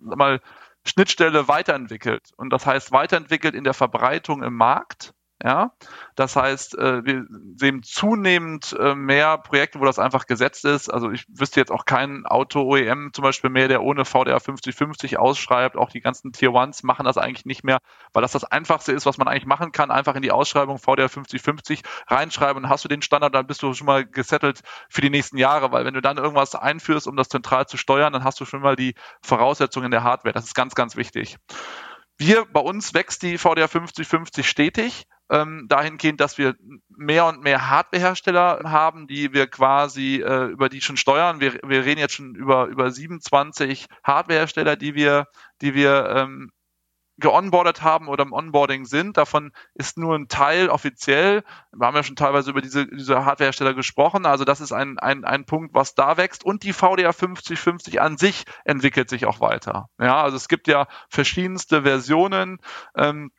mal Schnittstelle weiterentwickelt. Und das heißt weiterentwickelt in der Verbreitung im Markt ja, das heißt, äh, wir sehen zunehmend äh, mehr Projekte, wo das einfach gesetzt ist. Also ich wüsste jetzt auch keinen Auto-OEM zum Beispiel mehr, der ohne VDA 5050 ausschreibt. Auch die ganzen Tier Ones machen das eigentlich nicht mehr, weil das das Einfachste ist, was man eigentlich machen kann. Einfach in die Ausschreibung VDA 5050 reinschreiben und hast du den Standard, dann bist du schon mal gesettelt für die nächsten Jahre, weil wenn du dann irgendwas einführst, um das zentral zu steuern, dann hast du schon mal die Voraussetzungen der Hardware. Das ist ganz, ganz wichtig. Wir, bei uns wächst die VDA 5050 stetig ähm, dahingehend, dass wir mehr und mehr Hardwarehersteller haben, die wir quasi äh, über die schon steuern. Wir, wir reden jetzt schon über über 27 Hardwarehersteller, die wir die wir ähm, geonboardet haben oder im Onboarding sind. Davon ist nur ein Teil offiziell. Wir haben ja schon teilweise über diese, diese Hardwarehersteller gesprochen. Also das ist ein, ein, ein Punkt, was da wächst. Und die VDA 5050 an sich entwickelt sich auch weiter. Ja, also es gibt ja verschiedenste Versionen. Ähm,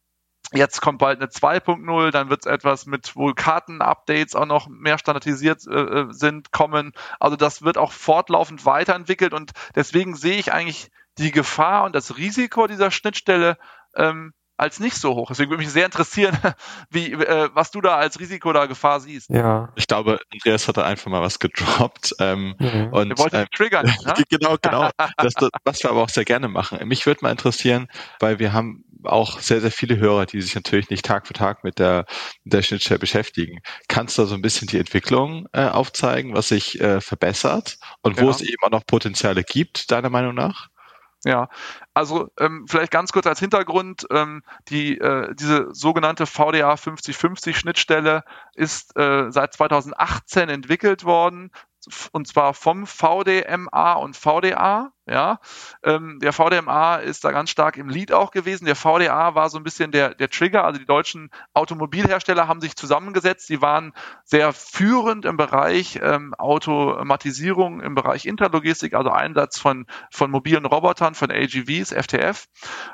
Jetzt kommt bald eine 2.0, dann wird es etwas mit wohl Karten-Updates auch noch mehr standardisiert äh, äh, sind, kommen. Also das wird auch fortlaufend weiterentwickelt und deswegen sehe ich eigentlich die Gefahr und das Risiko dieser Schnittstelle ähm, als nicht so hoch. Deswegen würde mich sehr interessieren, [laughs] wie, äh, was du da als Risiko oder Gefahr siehst. Ja. Ich glaube, Andreas hat da einfach mal was gedroppt. Ähm, mhm. und, Wir wollten äh, triggern. [laughs] Ne? genau, genau. [laughs] das, das, was wir aber auch sehr gerne machen. Mich würde mal interessieren, weil wir haben auch sehr, sehr viele Hörer, die sich natürlich nicht Tag für Tag mit der, mit der Schnittstelle beschäftigen. Kannst du da so ein bisschen die Entwicklung äh, aufzeigen, was sich äh, verbessert und ja. wo es eben auch noch Potenziale gibt, deiner Meinung nach? Ja, also ähm, vielleicht ganz kurz als Hintergrund, ähm, die, äh, diese sogenannte VDA 5050 Schnittstelle ist äh, seit 2018 entwickelt worden und zwar vom VDMA und VDA. Ja, ähm, der VDMA ist da ganz stark im Lead auch gewesen. Der VDA war so ein bisschen der, der Trigger. Also die deutschen Automobilhersteller haben sich zusammengesetzt. Die waren sehr führend im Bereich ähm, Automatisierung, im Bereich Interlogistik, also Einsatz von, von mobilen Robotern, von AGVs, FTF.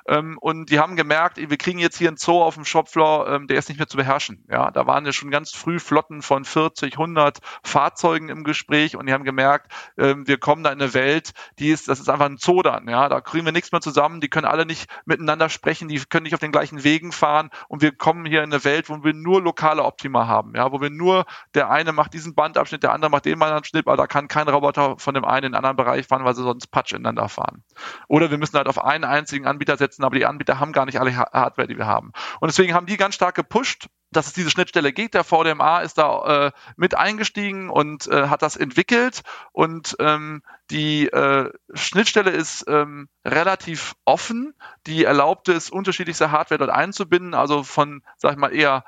Ähm, und die haben gemerkt, wir kriegen jetzt hier einen Zoo auf dem Shopfloor, ähm, der ist nicht mehr zu beherrschen. Ja, da waren ja schon ganz früh Flotten von 40, 100 Fahrzeugen im Gespräch und die haben gemerkt, ähm, wir kommen da in eine Welt, die ist, das ist ist einfach ein Zoo ja, da kriegen wir nichts mehr zusammen, die können alle nicht miteinander sprechen, die können nicht auf den gleichen Wegen fahren. Und wir kommen hier in eine Welt, wo wir nur lokale Optima haben, ja, wo wir nur, der eine macht diesen Bandabschnitt, der andere macht den Bandabschnitt, aber da kann kein Roboter von dem einen in den anderen Bereich fahren, weil sie sonst Patsch ineinander fahren. Oder wir müssen halt auf einen einzigen Anbieter setzen, aber die Anbieter haben gar nicht alle Hardware, die wir haben. Und deswegen haben die ganz stark gepusht, dass es diese Schnittstelle gibt. Der VDMA ist da äh, mit eingestiegen und äh, hat das entwickelt und ähm, die äh, Schnittstelle ist ähm, relativ offen. Die erlaubt es, unterschiedlichste Hardware dort einzubinden, also von, sag ich mal, eher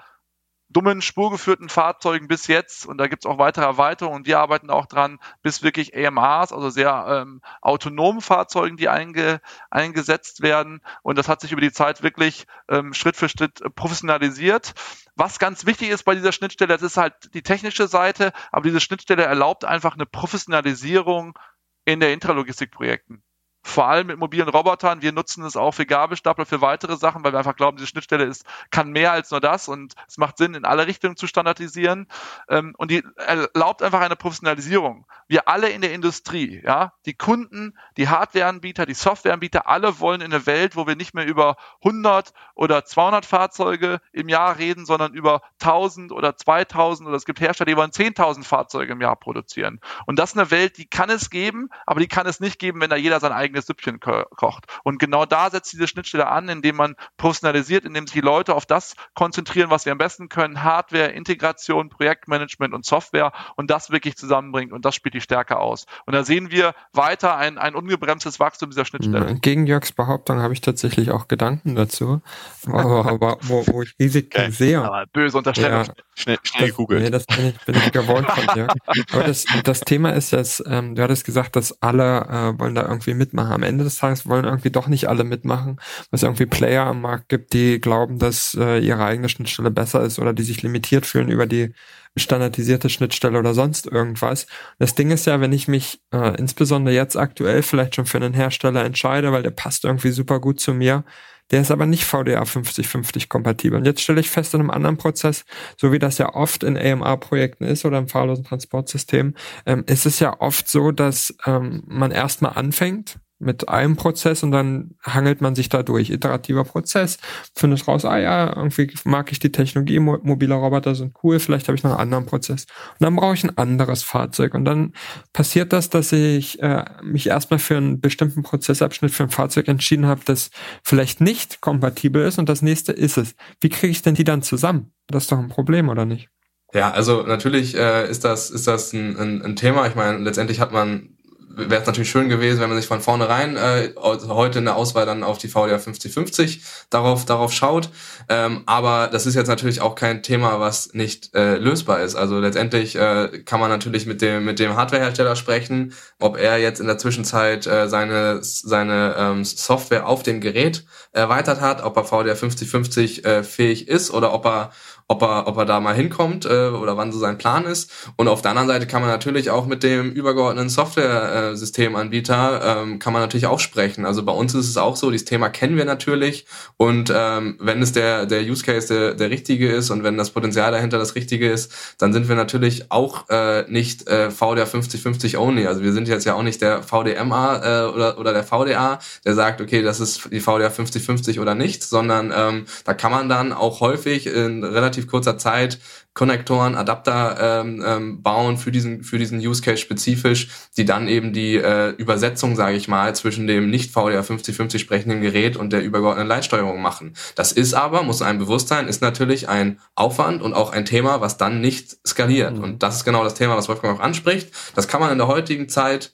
dummen spurgeführten Fahrzeugen bis jetzt, und da gibt es auch weitere Erweiterungen, und wir arbeiten auch dran, bis wirklich AMRs, also sehr ähm, autonomen Fahrzeugen, die einge, eingesetzt werden. Und das hat sich über die Zeit wirklich ähm, Schritt für Schritt professionalisiert. Was ganz wichtig ist bei dieser Schnittstelle, das ist halt die technische Seite, aber diese Schnittstelle erlaubt einfach eine Professionalisierung in der Intralogistikprojekten vor allem mit mobilen Robotern. Wir nutzen es auch für Gabelstapler, für weitere Sachen, weil wir einfach glauben, diese Schnittstelle ist, kann mehr als nur das und es macht Sinn, in alle Richtungen zu standardisieren. Ähm, und die erlaubt einfach eine Professionalisierung. Wir alle in der Industrie, ja, die Kunden, die Hardwareanbieter, die Softwareanbieter, alle wollen in eine Welt, wo wir nicht mehr über 100 oder 200 Fahrzeuge im Jahr reden, sondern über 1000 oder 2000 oder es gibt Hersteller, die wollen 10.000 Fahrzeuge im Jahr produzieren. Und das ist eine Welt, die kann es geben, aber die kann es nicht geben, wenn da jeder sein eigenes eigenes Süppchen kocht. Und genau da setzt diese Schnittstelle an, indem man personalisiert, indem sich die Leute auf das konzentrieren, was sie am besten können, Hardware, Integration, Projektmanagement und Software und das wirklich zusammenbringt und das spielt die Stärke aus. Und da sehen wir weiter ein, ein ungebremstes Wachstum dieser Schnittstelle. Gegen Jörgs Behauptung habe ich tatsächlich auch Gedanken dazu, aber, wo, wo ich Risiken okay. sehe. Aber böse Unterstellung. Ja, schnell, schnell googeln. Nee, das bin ich, bin ich gewohnt von Jörg. [laughs] Aber das, das Thema ist jetzt, ähm, du hattest gesagt, dass alle äh, wollen da irgendwie mitmachen. Am Ende des Tages wollen irgendwie doch nicht alle mitmachen, weil es irgendwie Player am Markt gibt, die glauben, dass äh, ihre eigene Schnittstelle besser ist oder die sich limitiert fühlen über die standardisierte Schnittstelle oder sonst irgendwas. Das Ding ist ja, wenn ich mich äh, insbesondere jetzt aktuell vielleicht schon für einen Hersteller entscheide, weil der passt irgendwie super gut zu mir, der ist aber nicht VDA 5050 kompatibel. Und jetzt stelle ich fest in einem anderen Prozess, so wie das ja oft in AMA-Projekten ist oder im fahrlosen Transportsystem, ähm, ist es ja oft so, dass ähm, man erstmal anfängt mit einem Prozess und dann hangelt man sich da durch. Iterativer Prozess, findet raus, ah ja, irgendwie mag ich die Technologie, mobile Roboter sind cool, vielleicht habe ich noch einen anderen Prozess. Und dann brauche ich ein anderes Fahrzeug. Und dann passiert das, dass ich äh, mich erstmal für einen bestimmten Prozessabschnitt für ein Fahrzeug entschieden habe, das vielleicht nicht kompatibel ist und das nächste ist es. Wie kriege ich denn die dann zusammen? Das ist doch ein Problem, oder nicht? Ja, also natürlich äh, ist das ist das ein, ein, ein Thema. Ich meine, letztendlich hat man wäre es natürlich schön gewesen, wenn man sich von vornherein äh, heute in der Auswahl dann auf die VDA 5050 darauf, darauf schaut. Ähm, aber das ist jetzt natürlich auch kein Thema, was nicht äh, lösbar ist. Also letztendlich äh, kann man natürlich mit dem, mit dem Hardwarehersteller sprechen, ob er jetzt in der Zwischenzeit äh, seine, seine ähm, Software auf dem Gerät erweitert hat, ob er VDA 5050 äh, fähig ist oder ob er ob er, ob er da mal hinkommt äh, oder wann so sein Plan ist. Und auf der anderen Seite kann man natürlich auch mit dem übergeordneten Software-Systemanbieter ähm, kann man natürlich auch sprechen. Also bei uns ist es auch so, dieses Thema kennen wir natürlich und ähm, wenn es der, der Use Case der, der richtige ist und wenn das Potenzial dahinter das richtige ist, dann sind wir natürlich auch äh, nicht äh, VDA 5050 only. Also wir sind jetzt ja auch nicht der VDMA äh, oder, oder der VDA, der sagt, okay, das ist die VDA 5050 oder nicht, sondern ähm, da kann man dann auch häufig in relativ relativ kurzer Zeit Konnektoren, Adapter ähm, ähm, bauen für diesen für diesen Use Case spezifisch, die dann eben die äh, Übersetzung, sage ich mal, zwischen dem nicht VDA 5050 sprechenden Gerät und der übergeordneten Leitsteuerung machen. Das ist aber, muss einem bewusst sein, ist natürlich ein Aufwand und auch ein Thema, was dann nicht skaliert. Mhm. Und das ist genau das Thema, was Wolfgang auch anspricht. Das kann man in der heutigen Zeit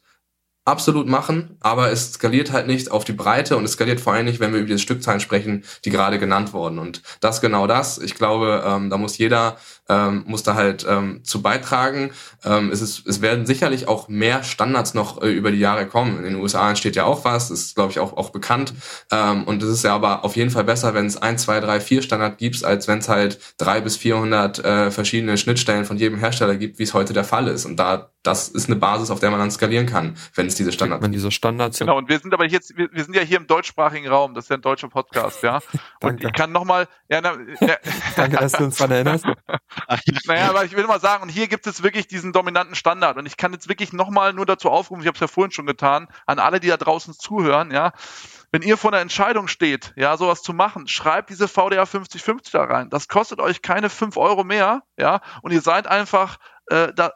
absolut machen, aber es skaliert halt nicht auf die Breite und es skaliert vor allem nicht, wenn wir über die Stückzahlen sprechen, die gerade genannt wurden. Und das genau das. Ich glaube, ähm, da muss jeder ähm, muss da halt ähm, zu beitragen. Ähm, es, ist, es werden sicherlich auch mehr Standards noch äh, über die Jahre kommen. In den USA entsteht ja auch was, das ist glaube ich auch auch bekannt. Ähm, und es ist ja aber auf jeden Fall besser, wenn es ein, zwei, drei, vier Standard gibt, als wenn es halt drei bis vierhundert äh, verschiedene Schnittstellen von jedem Hersteller gibt, wie es heute der Fall ist. Und da das ist eine Basis, auf der man dann skalieren kann, wenn es diese Standards Wenn diese Standards Genau, und wir sind aber jetzt, wir, wir, sind ja hier im deutschsprachigen Raum, das ist ja ein deutscher Podcast, ja. [laughs] und ich kann nochmal, ja, na, ja. [laughs] Danke, dass du uns daran erinnerst. [laughs] naja, aber ich will mal sagen, und hier gibt es wirklich diesen dominanten Standard. Und ich kann jetzt wirklich nochmal nur dazu aufrufen, ich habe es ja vorhin schon getan, an alle, die da draußen zuhören, ja, wenn ihr vor einer Entscheidung steht, ja, sowas zu machen, schreibt diese VDA 5050 da rein. Das kostet euch keine 5 Euro mehr, ja, und ihr seid einfach äh, da,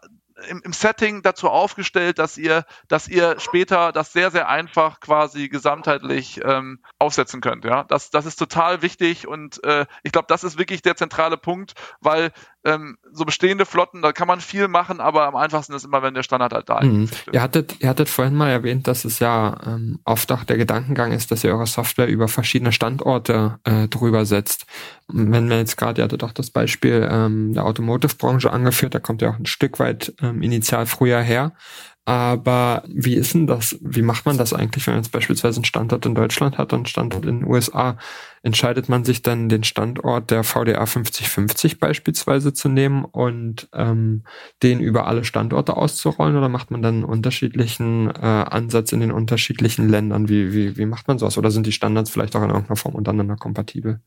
im, im Setting dazu aufgestellt, dass ihr, dass ihr später das sehr, sehr einfach quasi gesamtheitlich ähm, aufsetzen könnt. Ja, das, das ist total wichtig und äh, ich glaube, das ist wirklich der zentrale Punkt, weil ähm, so bestehende Flotten, da kann man viel machen, aber am einfachsten ist immer, wenn der Standard halt da mhm. ist. Ihr hattet, ihr hattet vorhin mal erwähnt, dass es ja ähm, oft auch der Gedankengang ist, dass ihr eure Software über verschiedene Standorte äh, drüber setzt. Wenn wir jetzt gerade, ihr hattet auch das Beispiel ähm, der Automotive-Branche angeführt, da kommt ja auch ein Stück weit ähm, initial früher her. Aber wie ist denn das? Wie macht man das eigentlich, wenn man jetzt beispielsweise einen Standort in Deutschland hat und einen Standort in den USA? Entscheidet man sich dann, den Standort der VDA 5050 beispielsweise zu nehmen und ähm, den über alle Standorte auszurollen oder macht man dann einen unterschiedlichen äh, Ansatz in den unterschiedlichen Ländern? Wie, wie, wie macht man sowas? Oder sind die Standards vielleicht auch in irgendeiner Form untereinander kompatibel?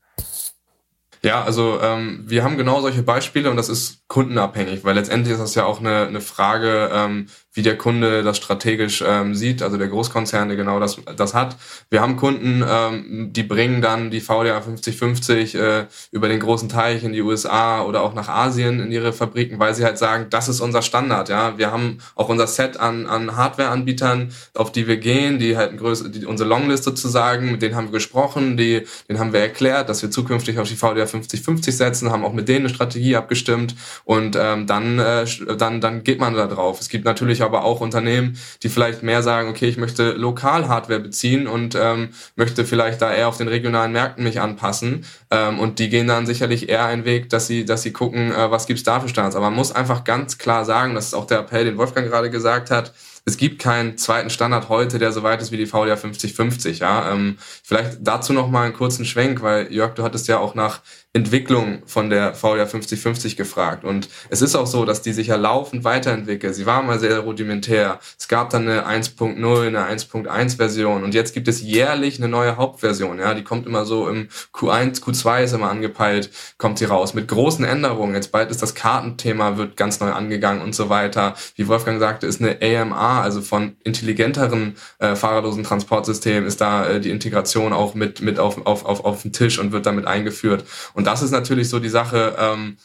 Ja, also ähm, wir haben genau solche Beispiele und das ist kundenabhängig, weil letztendlich ist das ja auch eine, eine Frage, ähm, wie der Kunde das strategisch ähm, sieht, also der Großkonzern, der genau das, das hat. Wir haben Kunden, ähm, die bringen dann die VDA 5050 äh, über den großen Teich in die USA oder auch nach Asien in ihre Fabriken, weil sie halt sagen, das ist unser Standard. Ja, Wir haben auch unser Set an, an Hardware-Anbietern, auf die wir gehen, die halt größer, die, unsere Longlist sozusagen, mit denen haben wir gesprochen, die, denen haben wir erklärt, dass wir zukünftig auf die VDA 5050 setzen, haben auch mit denen eine Strategie abgestimmt und ähm, dann, äh, dann, dann geht man da drauf. Es gibt natürlich aber auch Unternehmen, die vielleicht mehr sagen, okay, ich möchte lokal Hardware beziehen und ähm, möchte vielleicht da eher auf den regionalen Märkten mich anpassen. Ähm, und die gehen dann sicherlich eher einen Weg, dass sie, dass sie gucken, äh, was gibt's da für Standards. Aber man muss einfach ganz klar sagen, das ist auch der Appell, den Wolfgang gerade gesagt hat, es gibt keinen zweiten Standard heute, der so weit ist wie die VDA 5050. Ja, ähm, vielleicht dazu noch mal einen kurzen Schwenk, weil Jörg, du hattest ja auch nach Entwicklung von der VDA 5050 gefragt. Und es ist auch so, dass die sich ja laufend weiterentwickelt. Sie war mal sehr rudimentär. Es gab dann eine 1.0, eine 1.1 Version und jetzt gibt es jährlich eine neue Hauptversion. Ja, die kommt immer so im Q1, Q2 ist immer angepeilt, kommt sie raus mit großen Änderungen. Jetzt bald ist das Kartenthema wird ganz neu angegangen und so weiter. Wie Wolfgang sagte, ist eine AMA, also von intelligenteren äh, fahrerlosen Transportsystemen ist da äh, die Integration auch mit mit auf auf auf auf den Tisch und wird damit eingeführt. Und und das ist natürlich so die Sache, ähm,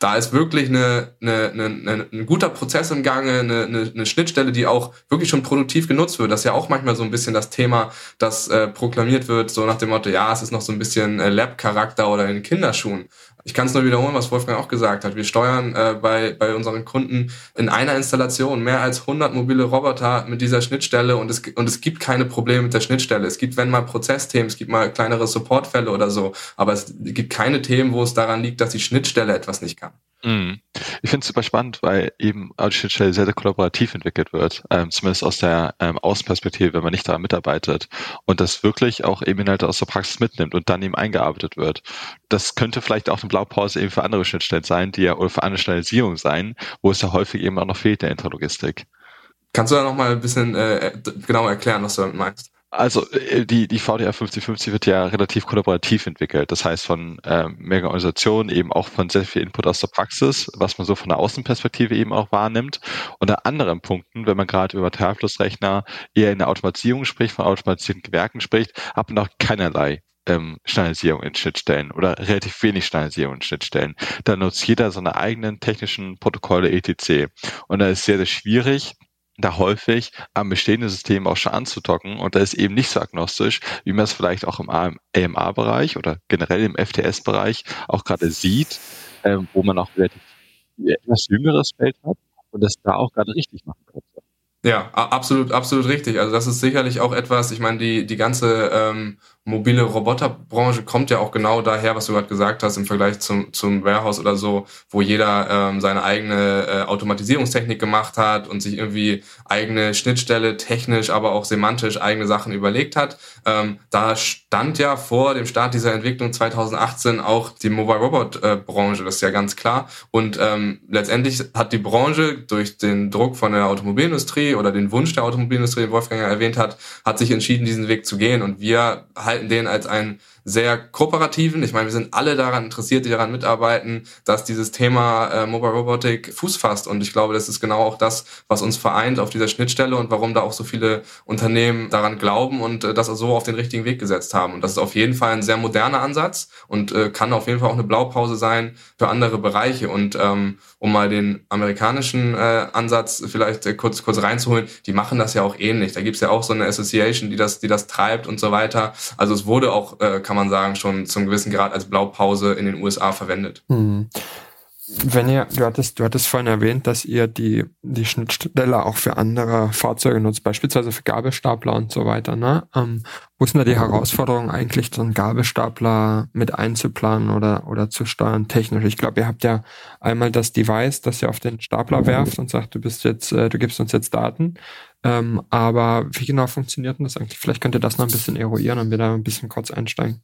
da ist wirklich eine, eine, eine, ein guter Prozess im Gange, eine, eine, eine Schnittstelle, die auch wirklich schon produktiv genutzt wird. Das ist ja auch manchmal so ein bisschen das Thema, das äh, proklamiert wird, so nach dem Motto, ja, es ist noch so ein bisschen äh, Lab-Charakter oder in Kinderschuhen. Ich kann es nur wiederholen, was Wolfgang auch gesagt hat. Wir steuern äh, bei, bei unseren Kunden in einer Installation mehr als 100 mobile Roboter mit dieser Schnittstelle und es, und es gibt keine Probleme mit der Schnittstelle. Es gibt, wenn mal Prozessthemen, es gibt mal kleinere Supportfälle oder so, aber es gibt keine Themen, wo es daran liegt, dass die Schnittstelle etwas nicht kann. Mhm. Ich finde es super spannend, weil eben die Schnittstelle sehr, sehr kollaborativ entwickelt wird, ähm, zumindest aus der ähm, Außenperspektive, wenn man nicht daran mitarbeitet und das wirklich auch eben Inhalte aus der Praxis mitnimmt und dann eben eingearbeitet wird. Das könnte vielleicht auch eine Blaupause eben für andere Schnittstellen sein, die ja oder für andere Standardisierung sein, wo es ja häufig eben auch noch fehlt in der Intralogistik. Kannst du da nochmal ein bisschen äh, genau erklären, was du damit meinst? Also äh, die, die VDA 5050 wird ja relativ kollaborativ entwickelt. Das heißt von äh, mehreren Organisationen, eben auch von sehr viel Input aus der Praxis, was man so von der Außenperspektive eben auch wahrnimmt. An anderen Punkten, wenn man gerade über Teilflussrechner eher in der Automatisierung spricht, von automatisierten Gewerken spricht, hat man auch keinerlei ähm, Standardisierung in Schnittstellen oder relativ wenig Standardisierung in Schnittstellen. Da nutzt jeder seine eigenen technischen Protokolle etc. Und da ist sehr, sehr schwierig, da häufig am bestehenden System auch schon anzudocken und da ist eben nicht so agnostisch, wie man es vielleicht auch im AMA-Bereich oder generell im FTS-Bereich auch gerade sieht, äh, wo man auch relativ etwas jüngeres Feld hat und das da auch gerade richtig machen könnte. Ja, absolut, absolut richtig. Also das ist sicherlich auch etwas, ich meine, die, die ganze ähm, mobile Roboterbranche kommt ja auch genau daher, was du gerade gesagt hast, im Vergleich zum, zum Warehouse oder so, wo jeder ähm, seine eigene äh, Automatisierungstechnik gemacht hat und sich irgendwie eigene Schnittstelle, technisch, aber auch semantisch eigene Sachen überlegt hat. Ähm, da stand ja vor dem Start dieser Entwicklung 2018 auch die Mobile Robot äh, Branche, das ist ja ganz klar. Und ähm, letztendlich hat die Branche durch den Druck von der Automobilindustrie oder den Wunsch der Automobilindustrie, den Wolfgang erwähnt hat, hat sich entschieden, diesen Weg zu gehen. Und wir halten den als einen sehr kooperativen. Ich meine, wir sind alle daran interessiert, die daran mitarbeiten, dass dieses Thema äh, Mobile Robotik Fuß fasst. Und ich glaube, das ist genau auch das, was uns vereint auf dieser Schnittstelle und warum da auch so viele Unternehmen daran glauben und äh, das so auf den richtigen Weg gesetzt haben. Und das ist auf jeden Fall ein sehr moderner Ansatz und äh, kann auf jeden Fall auch eine Blaupause sein für andere Bereiche. Und ähm, um mal den amerikanischen äh, Ansatz vielleicht äh, kurz kurz reinzuholen, die machen das ja auch ähnlich. Da gibt's ja auch so eine Association, die das die das treibt und so weiter. Also es wurde auch äh, kann man sagen, schon zum gewissen Grad als Blaupause in den USA verwendet. Mhm. Wenn ihr, du hattest, du hattest vorhin erwähnt, dass ihr die, die Schnittstelle auch für andere Fahrzeuge nutzt, beispielsweise für Gabelstapler und so weiter, ne? Ähm, wo ist denn da die Herausforderung eigentlich, so einen Gabelstapler mit einzuplanen oder, oder zu steuern technisch? Ich glaube, ihr habt ja einmal das Device, das ihr auf den Stapler werft und sagt, du bist jetzt, äh, du gibst uns jetzt Daten. Ähm, aber wie genau funktioniert denn das eigentlich? Vielleicht könnt ihr das noch ein bisschen eruieren und wir da ein bisschen kurz einsteigen.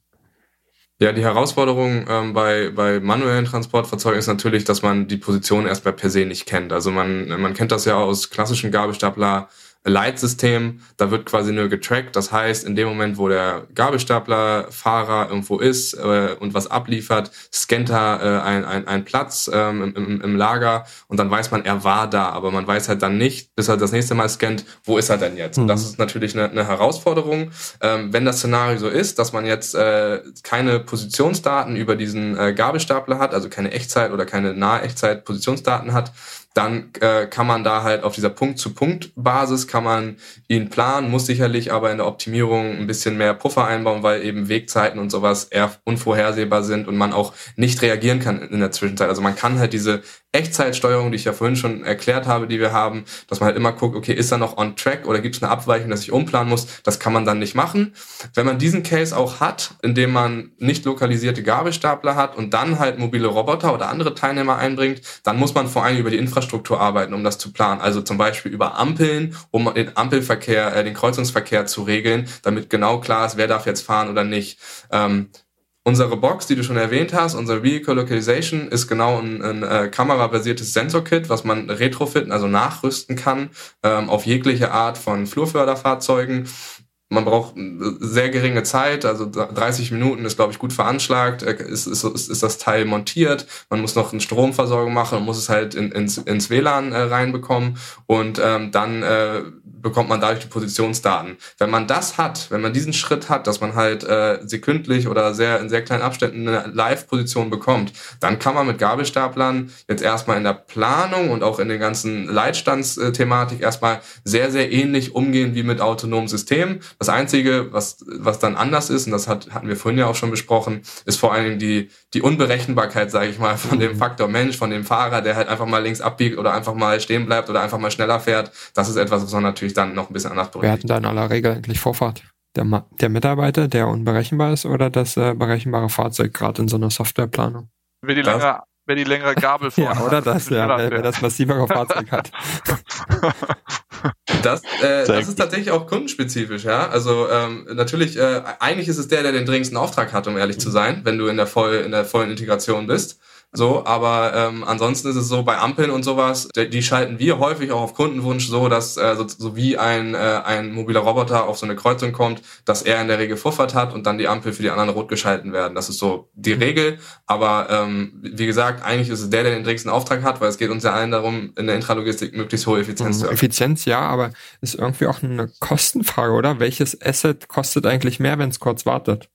Ja, die Herausforderung ähm, bei, bei manuellen Transportfahrzeugen ist natürlich, dass man die Position erstmal per se nicht kennt. Also man, man kennt das ja aus klassischen Gabelstapler Leitsystem. Da wird quasi nur getrackt. Das heißt, in dem Moment, wo der Gabelstaplerfahrer irgendwo ist äh, und was abliefert, scannt er äh, ein, ein, Platz ähm, im, im Lager und dann weiß man, er war da. Aber man weiß halt dann nicht, bis er das nächste Mal scannt, wo ist er denn jetzt? Mhm. Und das ist natürlich eine, eine Herausforderung. Ähm, wenn das Szenario so ist, dass man jetzt äh, keine Positionsdaten über diesen äh, Gabelstapler hat, also keine Echtzeit oder keine nahe Echtzeit Positionsdaten hat, dann äh, kann man da halt auf dieser Punkt-zu-Punkt-Basis kann man ihn planen, muss sicherlich aber in der Optimierung ein bisschen mehr Puffer einbauen, weil eben Wegzeiten und sowas eher unvorhersehbar sind und man auch nicht reagieren kann in der Zwischenzeit. Also man kann halt diese Echtzeitsteuerung, die ich ja vorhin schon erklärt habe, die wir haben, dass man halt immer guckt, okay, ist er noch on track oder gibt es eine Abweichung, dass ich umplanen muss? Das kann man dann nicht machen. Wenn man diesen Case auch hat, indem man nicht lokalisierte Gabelstapler hat und dann halt mobile Roboter oder andere Teilnehmer einbringt, dann muss man vor allem über die Infrastruktur arbeiten, um das zu planen. Also zum Beispiel über Ampeln, um den Ampelverkehr, äh, den Kreuzungsverkehr zu regeln, damit genau klar ist, wer darf jetzt fahren oder nicht. Ähm, Unsere Box, die du schon erwähnt hast, unsere Vehicle Localization, ist genau ein, ein äh, kamerabasiertes Sensor-Kit, was man retrofitten, also nachrüsten kann ähm, auf jegliche Art von Flurförderfahrzeugen. Man braucht sehr geringe Zeit, also 30 Minuten ist, glaube ich, gut veranschlagt, äh, ist, ist, ist das Teil montiert, man muss noch eine Stromversorgung machen und muss es halt in, ins, ins WLAN äh, reinbekommen und ähm, dann äh, bekommt man dadurch die Positionsdaten. Wenn man das hat, wenn man diesen Schritt hat, dass man halt äh, sekündlich oder sehr in sehr kleinen Abständen eine Live-Position bekommt, dann kann man mit Gabelstaplern jetzt erstmal in der Planung und auch in den ganzen Leitstandsthematik erstmal sehr, sehr ähnlich umgehen wie mit autonomen Systemen. Das Einzige, was, was dann anders ist, und das hat, hatten wir vorhin ja auch schon besprochen, ist vor allen Dingen die, die Unberechenbarkeit, sage ich mal, von dem mhm. Faktor Mensch, von dem Fahrer, der halt einfach mal links abbiegt oder einfach mal stehen bleibt oder einfach mal schneller fährt. Das ist etwas, was man natürlich dann noch ein bisschen anders berechnet. Wer hat denn da in aller Regel eigentlich Vorfahrt? Der, der Mitarbeiter, der unberechenbar ist oder das äh, berechenbare Fahrzeug gerade in so einer Softwareplanung? Wer die längere, wer die längere Gabel [laughs] vorhat. ja, oder das, ja, wer, wer das massivere Fahrzeug hat. [laughs] Das, äh, das ist tatsächlich auch kundenspezifisch, ja. Also ähm, natürlich, äh, eigentlich ist es der, der den dringendsten Auftrag hat, um ehrlich zu sein, wenn du in der voll in der vollen Integration bist. So, aber ähm, ansonsten ist es so bei Ampeln und sowas, die, die schalten wir häufig auch auf Kundenwunsch so, dass äh, so, so wie ein, äh, ein mobiler Roboter auf so eine Kreuzung kommt, dass er in der Regel Fuffert hat und dann die Ampel für die anderen rot geschalten werden. Das ist so die mhm. Regel. Aber ähm, wie gesagt, eigentlich ist es der, der den dringendsten Auftrag hat, weil es geht uns ja allen darum, in der Intralogistik möglichst hohe Effizienz mhm, zu haben. Effizienz ja, aber ist irgendwie auch eine Kostenfrage, oder? Welches Asset kostet eigentlich mehr, wenn es kurz wartet?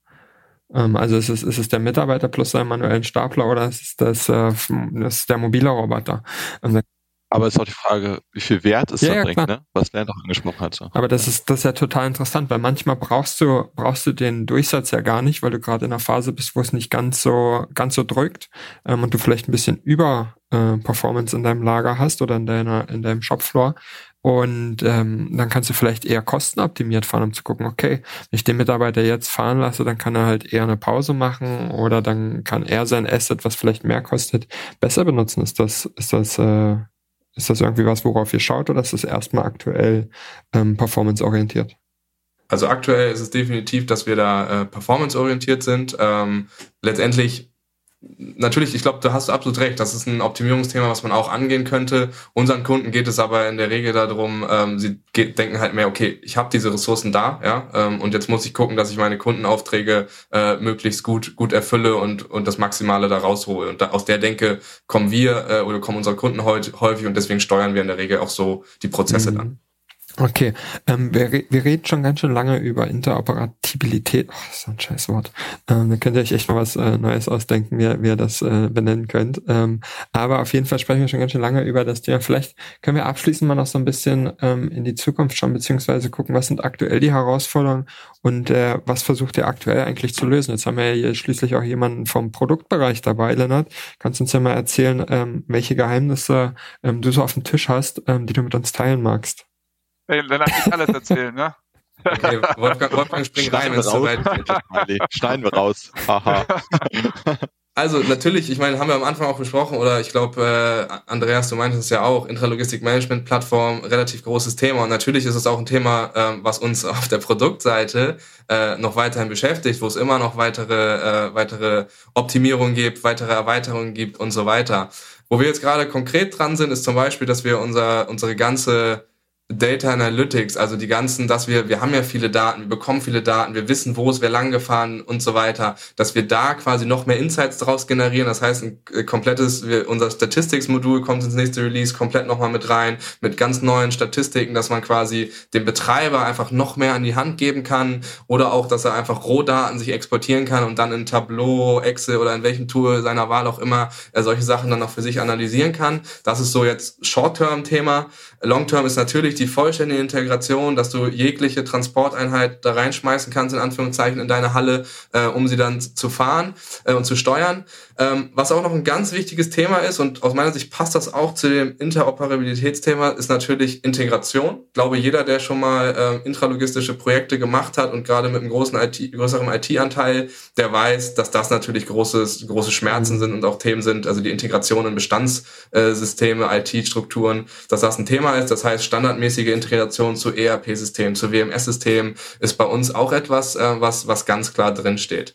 Ähm, also ist es, ist es der Mitarbeiter plus seinen manuellen Stapler oder ist es das, äh, das ist der mobile Roboter? Also, aber es ist auch die Frage, wie viel Wert es ja, da ja, bringt, ne? was Lerner auch angesprochen hat. So. Aber das ist, das ist ja total interessant, weil manchmal brauchst du, brauchst du den Durchsatz ja gar nicht, weil du gerade in einer Phase bist, wo es nicht ganz so, ganz so drückt ähm, und du vielleicht ein bisschen über äh, Performance in deinem Lager hast oder in deiner, in deinem Shopfloor. Und ähm, dann kannst du vielleicht eher kostenoptimiert fahren, um zu gucken, okay, wenn ich den Mitarbeiter jetzt fahren lasse, dann kann er halt eher eine Pause machen oder dann kann er sein Asset, was vielleicht mehr kostet, besser benutzen. Ist das, ist das, äh, ist das irgendwie was, worauf ihr schaut oder ist das erstmal aktuell ähm, performanceorientiert? Also aktuell ist es definitiv, dass wir da äh, performanceorientiert sind. Ähm, letztendlich natürlich, ich glaube, da hast du absolut recht. Das ist ein Optimierungsthema, was man auch angehen könnte. Unseren Kunden geht es aber in der Regel darum, ähm, sie geht, denken halt mehr, okay, ich habe diese Ressourcen da, ja, ähm, und jetzt muss ich gucken, dass ich meine Kundenaufträge äh, möglichst gut gut erfülle und und das Maximale da raushole. Und da, aus der Denke kommen wir äh, oder kommen unsere Kunden heute häufig und deswegen steuern wir in der Regel auch so die Prozesse mhm. dann. Okay, ähm, wir, wir reden schon ganz schön lange über Interoperabilität. Oh, ist ein scheiß Wort. Ähm, da könnt ihr euch echt mal was äh, Neues ausdenken, wie, wie ihr das äh, benennen könnt. Ähm, aber auf jeden Fall sprechen wir schon ganz schön lange über das Thema. Vielleicht können wir abschließend mal noch so ein bisschen ähm, in die Zukunft schauen, beziehungsweise gucken, was sind aktuell die Herausforderungen und äh, was versucht ihr aktuell eigentlich zu lösen. Jetzt haben wir ja hier schließlich auch jemanden vom Produktbereich dabei, Lennart. Kannst du uns ja mal erzählen, ähm, welche Geheimnisse ähm, du so auf dem Tisch hast, ähm, die du mit uns teilen magst? Ey, Lennart kann alles erzählen, ne? Okay, Wolfgang, Wolfgang springt rein, wenn es soweit Schneiden wir raus. Haha. [laughs] Also natürlich, ich meine, haben wir am Anfang auch besprochen, oder ich glaube, äh, Andreas, du meintest es ja auch, Intralogistik-Management-Plattform, relativ großes Thema. Und natürlich ist es auch ein Thema, äh, was uns [laughs] auf der Produktseite äh, noch weiterhin beschäftigt, wo es immer noch weitere, äh, weitere Optimierungen gibt, weitere Erweiterungen gibt und so weiter. Wo wir jetzt gerade konkret dran sind, ist zum Beispiel, dass wir unser, unsere ganze Data Analytics, also die ganzen, dass wir, wir haben ja viele Daten, wir bekommen viele Daten, wir wissen, wo es wer lang gefahren und so weiter, dass wir da quasi noch mehr Insights draus generieren. Das heißt, ein äh, komplettes, wir, unser Statistics-Modul kommt ins nächste Release komplett nochmal mit rein, mit ganz neuen Statistiken, dass man quasi dem Betreiber einfach noch mehr an die Hand geben kann oder auch, dass er einfach Rohdaten sich exportieren kann und dann in Tableau, Excel oder in welchem Tool seiner Wahl auch immer er solche Sachen dann noch für sich analysieren kann. Das ist so jetzt Short-Term-Thema. Long-Term ist natürlich die vollständige Integration, dass du jegliche Transporteinheit da reinschmeißen kannst, in Anführungszeichen, in deine Halle, äh, um sie dann zu fahren äh, und zu steuern. Ähm, was auch noch ein ganz wichtiges Thema ist, und aus meiner Sicht passt das auch zu dem Interoperabilitätsthema, ist natürlich Integration. Ich glaube, jeder, der schon mal äh, intralogistische Projekte gemacht hat und gerade mit einem großen IT, größeren IT-Anteil, der weiß, dass das natürlich großes, große Schmerzen sind und auch Themen sind, also die Integration in Bestandssysteme, IT-Strukturen, dass das ein Thema ist. Das heißt, standardmäßige Integration zu ERP-Systemen, zu WMS-Systemen ist bei uns auch etwas, äh, was, was ganz klar drin steht.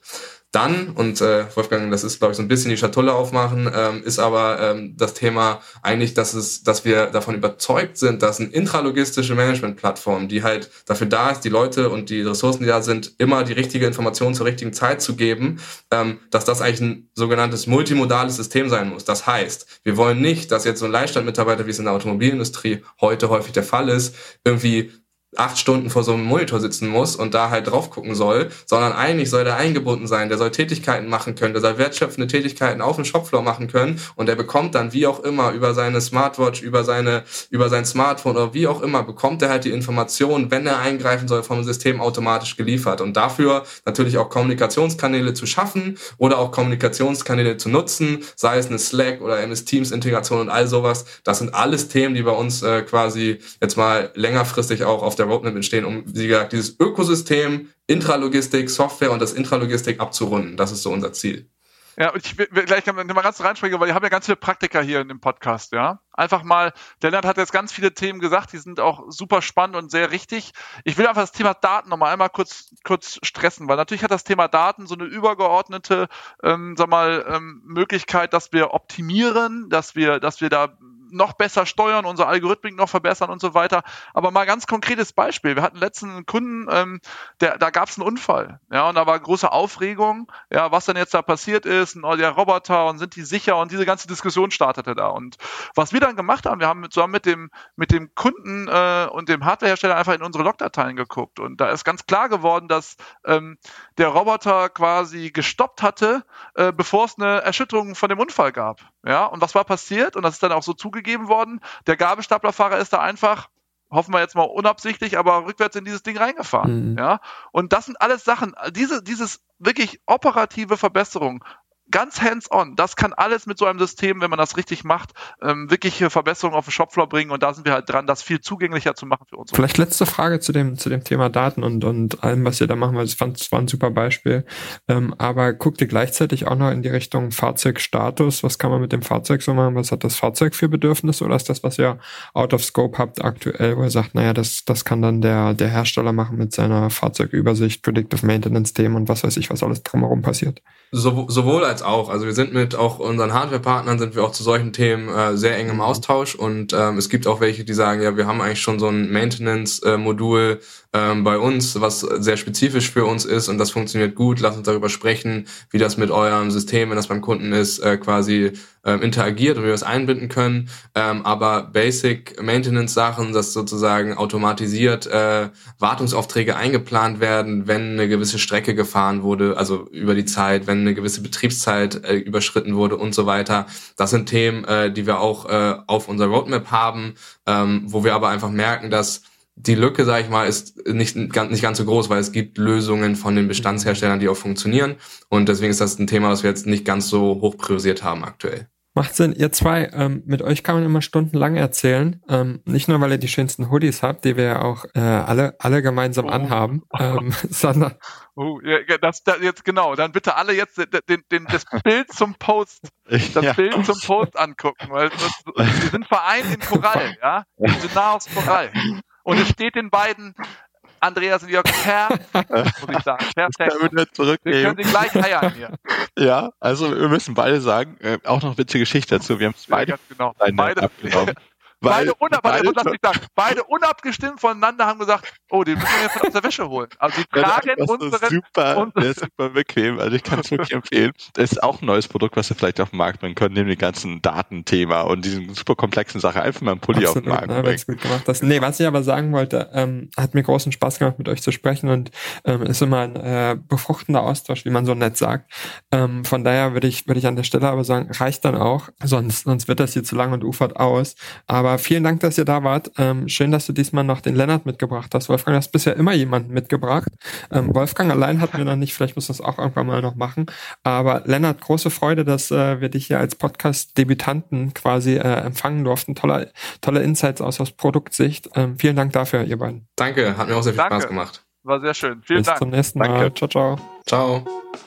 Dann, und äh, Wolfgang, das ist, glaube ich, so ein bisschen die Schatulle aufmachen, ähm, ist aber ähm, das Thema eigentlich, dass es, dass wir davon überzeugt sind, dass eine intralogistische Management-Plattform, die halt dafür da ist, die Leute und die Ressourcen, die da sind, immer die richtige Information zur richtigen Zeit zu geben, ähm, dass das eigentlich ein sogenanntes multimodales System sein muss. Das heißt, wir wollen nicht, dass jetzt so ein Leihstandmitarbeiter, wie es in der Automobilindustrie heute häufig der Fall ist, irgendwie acht Stunden vor so einem Monitor sitzen muss und da halt drauf gucken soll, sondern eigentlich soll der eingebunden sein, der soll Tätigkeiten machen können, der soll wertschöpfende Tätigkeiten auf dem Shopfloor machen können und der bekommt dann wie auch immer über seine Smartwatch, über seine, über sein Smartphone oder wie auch immer, bekommt er halt die Informationen, wenn er eingreifen soll, vom System automatisch geliefert und dafür natürlich auch Kommunikationskanäle zu schaffen oder auch Kommunikationskanäle zu nutzen, sei es eine Slack oder MS Teams Integration und all sowas. Das sind alles Themen, die bei uns äh, quasi jetzt mal längerfristig auch auf der Roadmap entstehen, um, wie gesagt, dieses Ökosystem, Intralogistik, Software und das Intralogistik abzurunden. Das ist so unser Ziel. Ja, ich will gleich mal ganz reinspringen, weil wir haben ja ganz viele Praktiker hier in dem Podcast, ja. Einfach mal, der Lennart hat jetzt ganz viele Themen gesagt, die sind auch super spannend und sehr richtig. Ich will einfach das Thema Daten nochmal einmal kurz, kurz stressen, weil natürlich hat das Thema Daten so eine übergeordnete, ähm, sag mal, ähm, Möglichkeit, dass wir optimieren, dass wir, dass wir da noch besser steuern, unsere Algorithmik noch verbessern und so weiter. Aber mal ganz konkretes Beispiel. Wir hatten letzten Kunden, ähm, der, da gab es einen Unfall. Ja, und da war große Aufregung, ja, was denn jetzt da passiert ist, und oh, der Roboter und sind die sicher und diese ganze Diskussion startete da. Und was wir dann gemacht haben, wir haben zusammen mit dem, mit dem Kunden äh, und dem Hardwarehersteller einfach in unsere Logdateien geguckt. Und da ist ganz klar geworden, dass ähm, der Roboter quasi gestoppt hatte, äh, bevor es eine Erschütterung von dem Unfall gab. Ja, und was war passiert? Und das ist dann auch so zugegeben worden. Der Gabelstaplerfahrer ist da einfach hoffen wir jetzt mal unabsichtlich, aber rückwärts in dieses Ding reingefahren. Mhm. Ja, und das sind alles Sachen, diese, dieses wirklich operative Verbesserung, ganz hands-on. Das kann alles mit so einem System, wenn man das richtig macht, ähm, wirkliche Verbesserungen auf den Shopfloor bringen und da sind wir halt dran, das viel zugänglicher zu machen für uns. Vielleicht letzte Frage zu dem, zu dem Thema Daten und, und allem, was ihr da machen fand, es war ein super Beispiel. Ähm, aber guckt ihr gleichzeitig auch noch in die Richtung Fahrzeugstatus? Was kann man mit dem Fahrzeug so machen? Was hat das Fahrzeug für Bedürfnisse oder ist das, was ihr out of scope habt aktuell, wo ihr sagt, naja, das, das kann dann der, der Hersteller machen mit seiner Fahrzeugübersicht, Predictive Maintenance-Themen und was weiß ich, was alles drumherum passiert? So, sowohl als auch. Also wir sind mit auch unseren Hardware-Partnern sind wir auch zu solchen Themen äh, sehr eng im mhm. Austausch und ähm, es gibt auch welche, die sagen, ja, wir haben eigentlich schon so ein Maintenance-Modul ähm, bei uns, was sehr spezifisch für uns ist und das funktioniert gut. Lass uns darüber sprechen, wie das mit eurem System, wenn das beim Kunden ist, äh, quasi ähm, interagiert und wie wir es einbinden können. Ähm, aber Basic Maintenance Sachen, dass sozusagen automatisiert äh, Wartungsaufträge eingeplant werden, wenn eine gewisse Strecke gefahren wurde, also über die Zeit, wenn eine gewisse Betriebszeit äh, überschritten wurde und so weiter. Das sind Themen, äh, die wir auch äh, auf unserer Roadmap haben, ähm, wo wir aber einfach merken, dass die Lücke, sage ich mal, ist nicht, nicht ganz so groß, weil es gibt Lösungen von den Bestandsherstellern, die auch funktionieren. Und deswegen ist das ein Thema, was wir jetzt nicht ganz so hoch priorisiert haben aktuell. Macht Sinn. Ihr zwei, ähm, mit euch kann man immer stundenlang erzählen. Ähm, nicht nur, weil ihr die schönsten Hoodies habt, die wir ja auch äh, alle, alle gemeinsam oh. anhaben, ähm, [laughs] sondern. Oh, ja, das, das, jetzt genau. Dann bitte alle jetzt den, den, das Bild zum Post, das ja. Bild zum Post angucken, weil das, wir sind vereint in Korall, ja, in Naos Korall. Und es steht den beiden Andreas und Jörg perfekt, muss ich sagen. [laughs] Perfekt. Wir können sie gleich heiern hier. Ja, also wir müssen beide sagen, äh, auch noch witzige Geschichte dazu. Wir haben beide, ja, genau. beide abgenommen. [laughs] beide, unab beide, lass mich sagen, [laughs] beide unabgestimmt voneinander haben gesagt, oh, den müssen wir jetzt aus der Wäsche holen. Also die [laughs] tragen ja, unseren... Super, unsere, der ist super bequem, also ich kann es wirklich empfehlen. Das ist auch ein neues Produkt, was wir vielleicht auf den Markt bringen können, neben dem ganzen Datenthema und diesen super komplexen Sache. Einfach mal einen Pulli Absolut, auf den Markt ne, Gut gemacht hast. Nee, was ich aber sagen wollte, ähm, hat mir großen Spaß gemacht, mit euch zu sprechen und ähm, ist immer ein äh, befruchtender Austausch, wie man so nett sagt. Ähm, von daher würde ich, würde ich an der Stelle aber sagen, reicht dann auch, sonst, sonst wird das hier zu lang und ufert aus. Aber vielen Dank, dass ihr da wart. Ähm, schön, dass du diesmal noch den Lennart mitgebracht hast. Wolfgang, du hast bisher immer jemanden mitgebracht. Ähm, Wolfgang allein hatten wir noch nicht, vielleicht muss das auch irgendwann mal noch machen. Aber Lennart, große Freude, dass äh, wir dich hier als Podcast-Debütanten quasi äh, empfangen durften. Tolle, tolle Insights aus, aus Produktsicht. Ähm, vielen Dank dafür, ihr beiden. Danke, hat mir auch sehr viel Danke. Spaß gemacht. War sehr schön. Vielen Bis Dank. Bis zum nächsten Mal. Danke. Ciao, ciao. Ciao.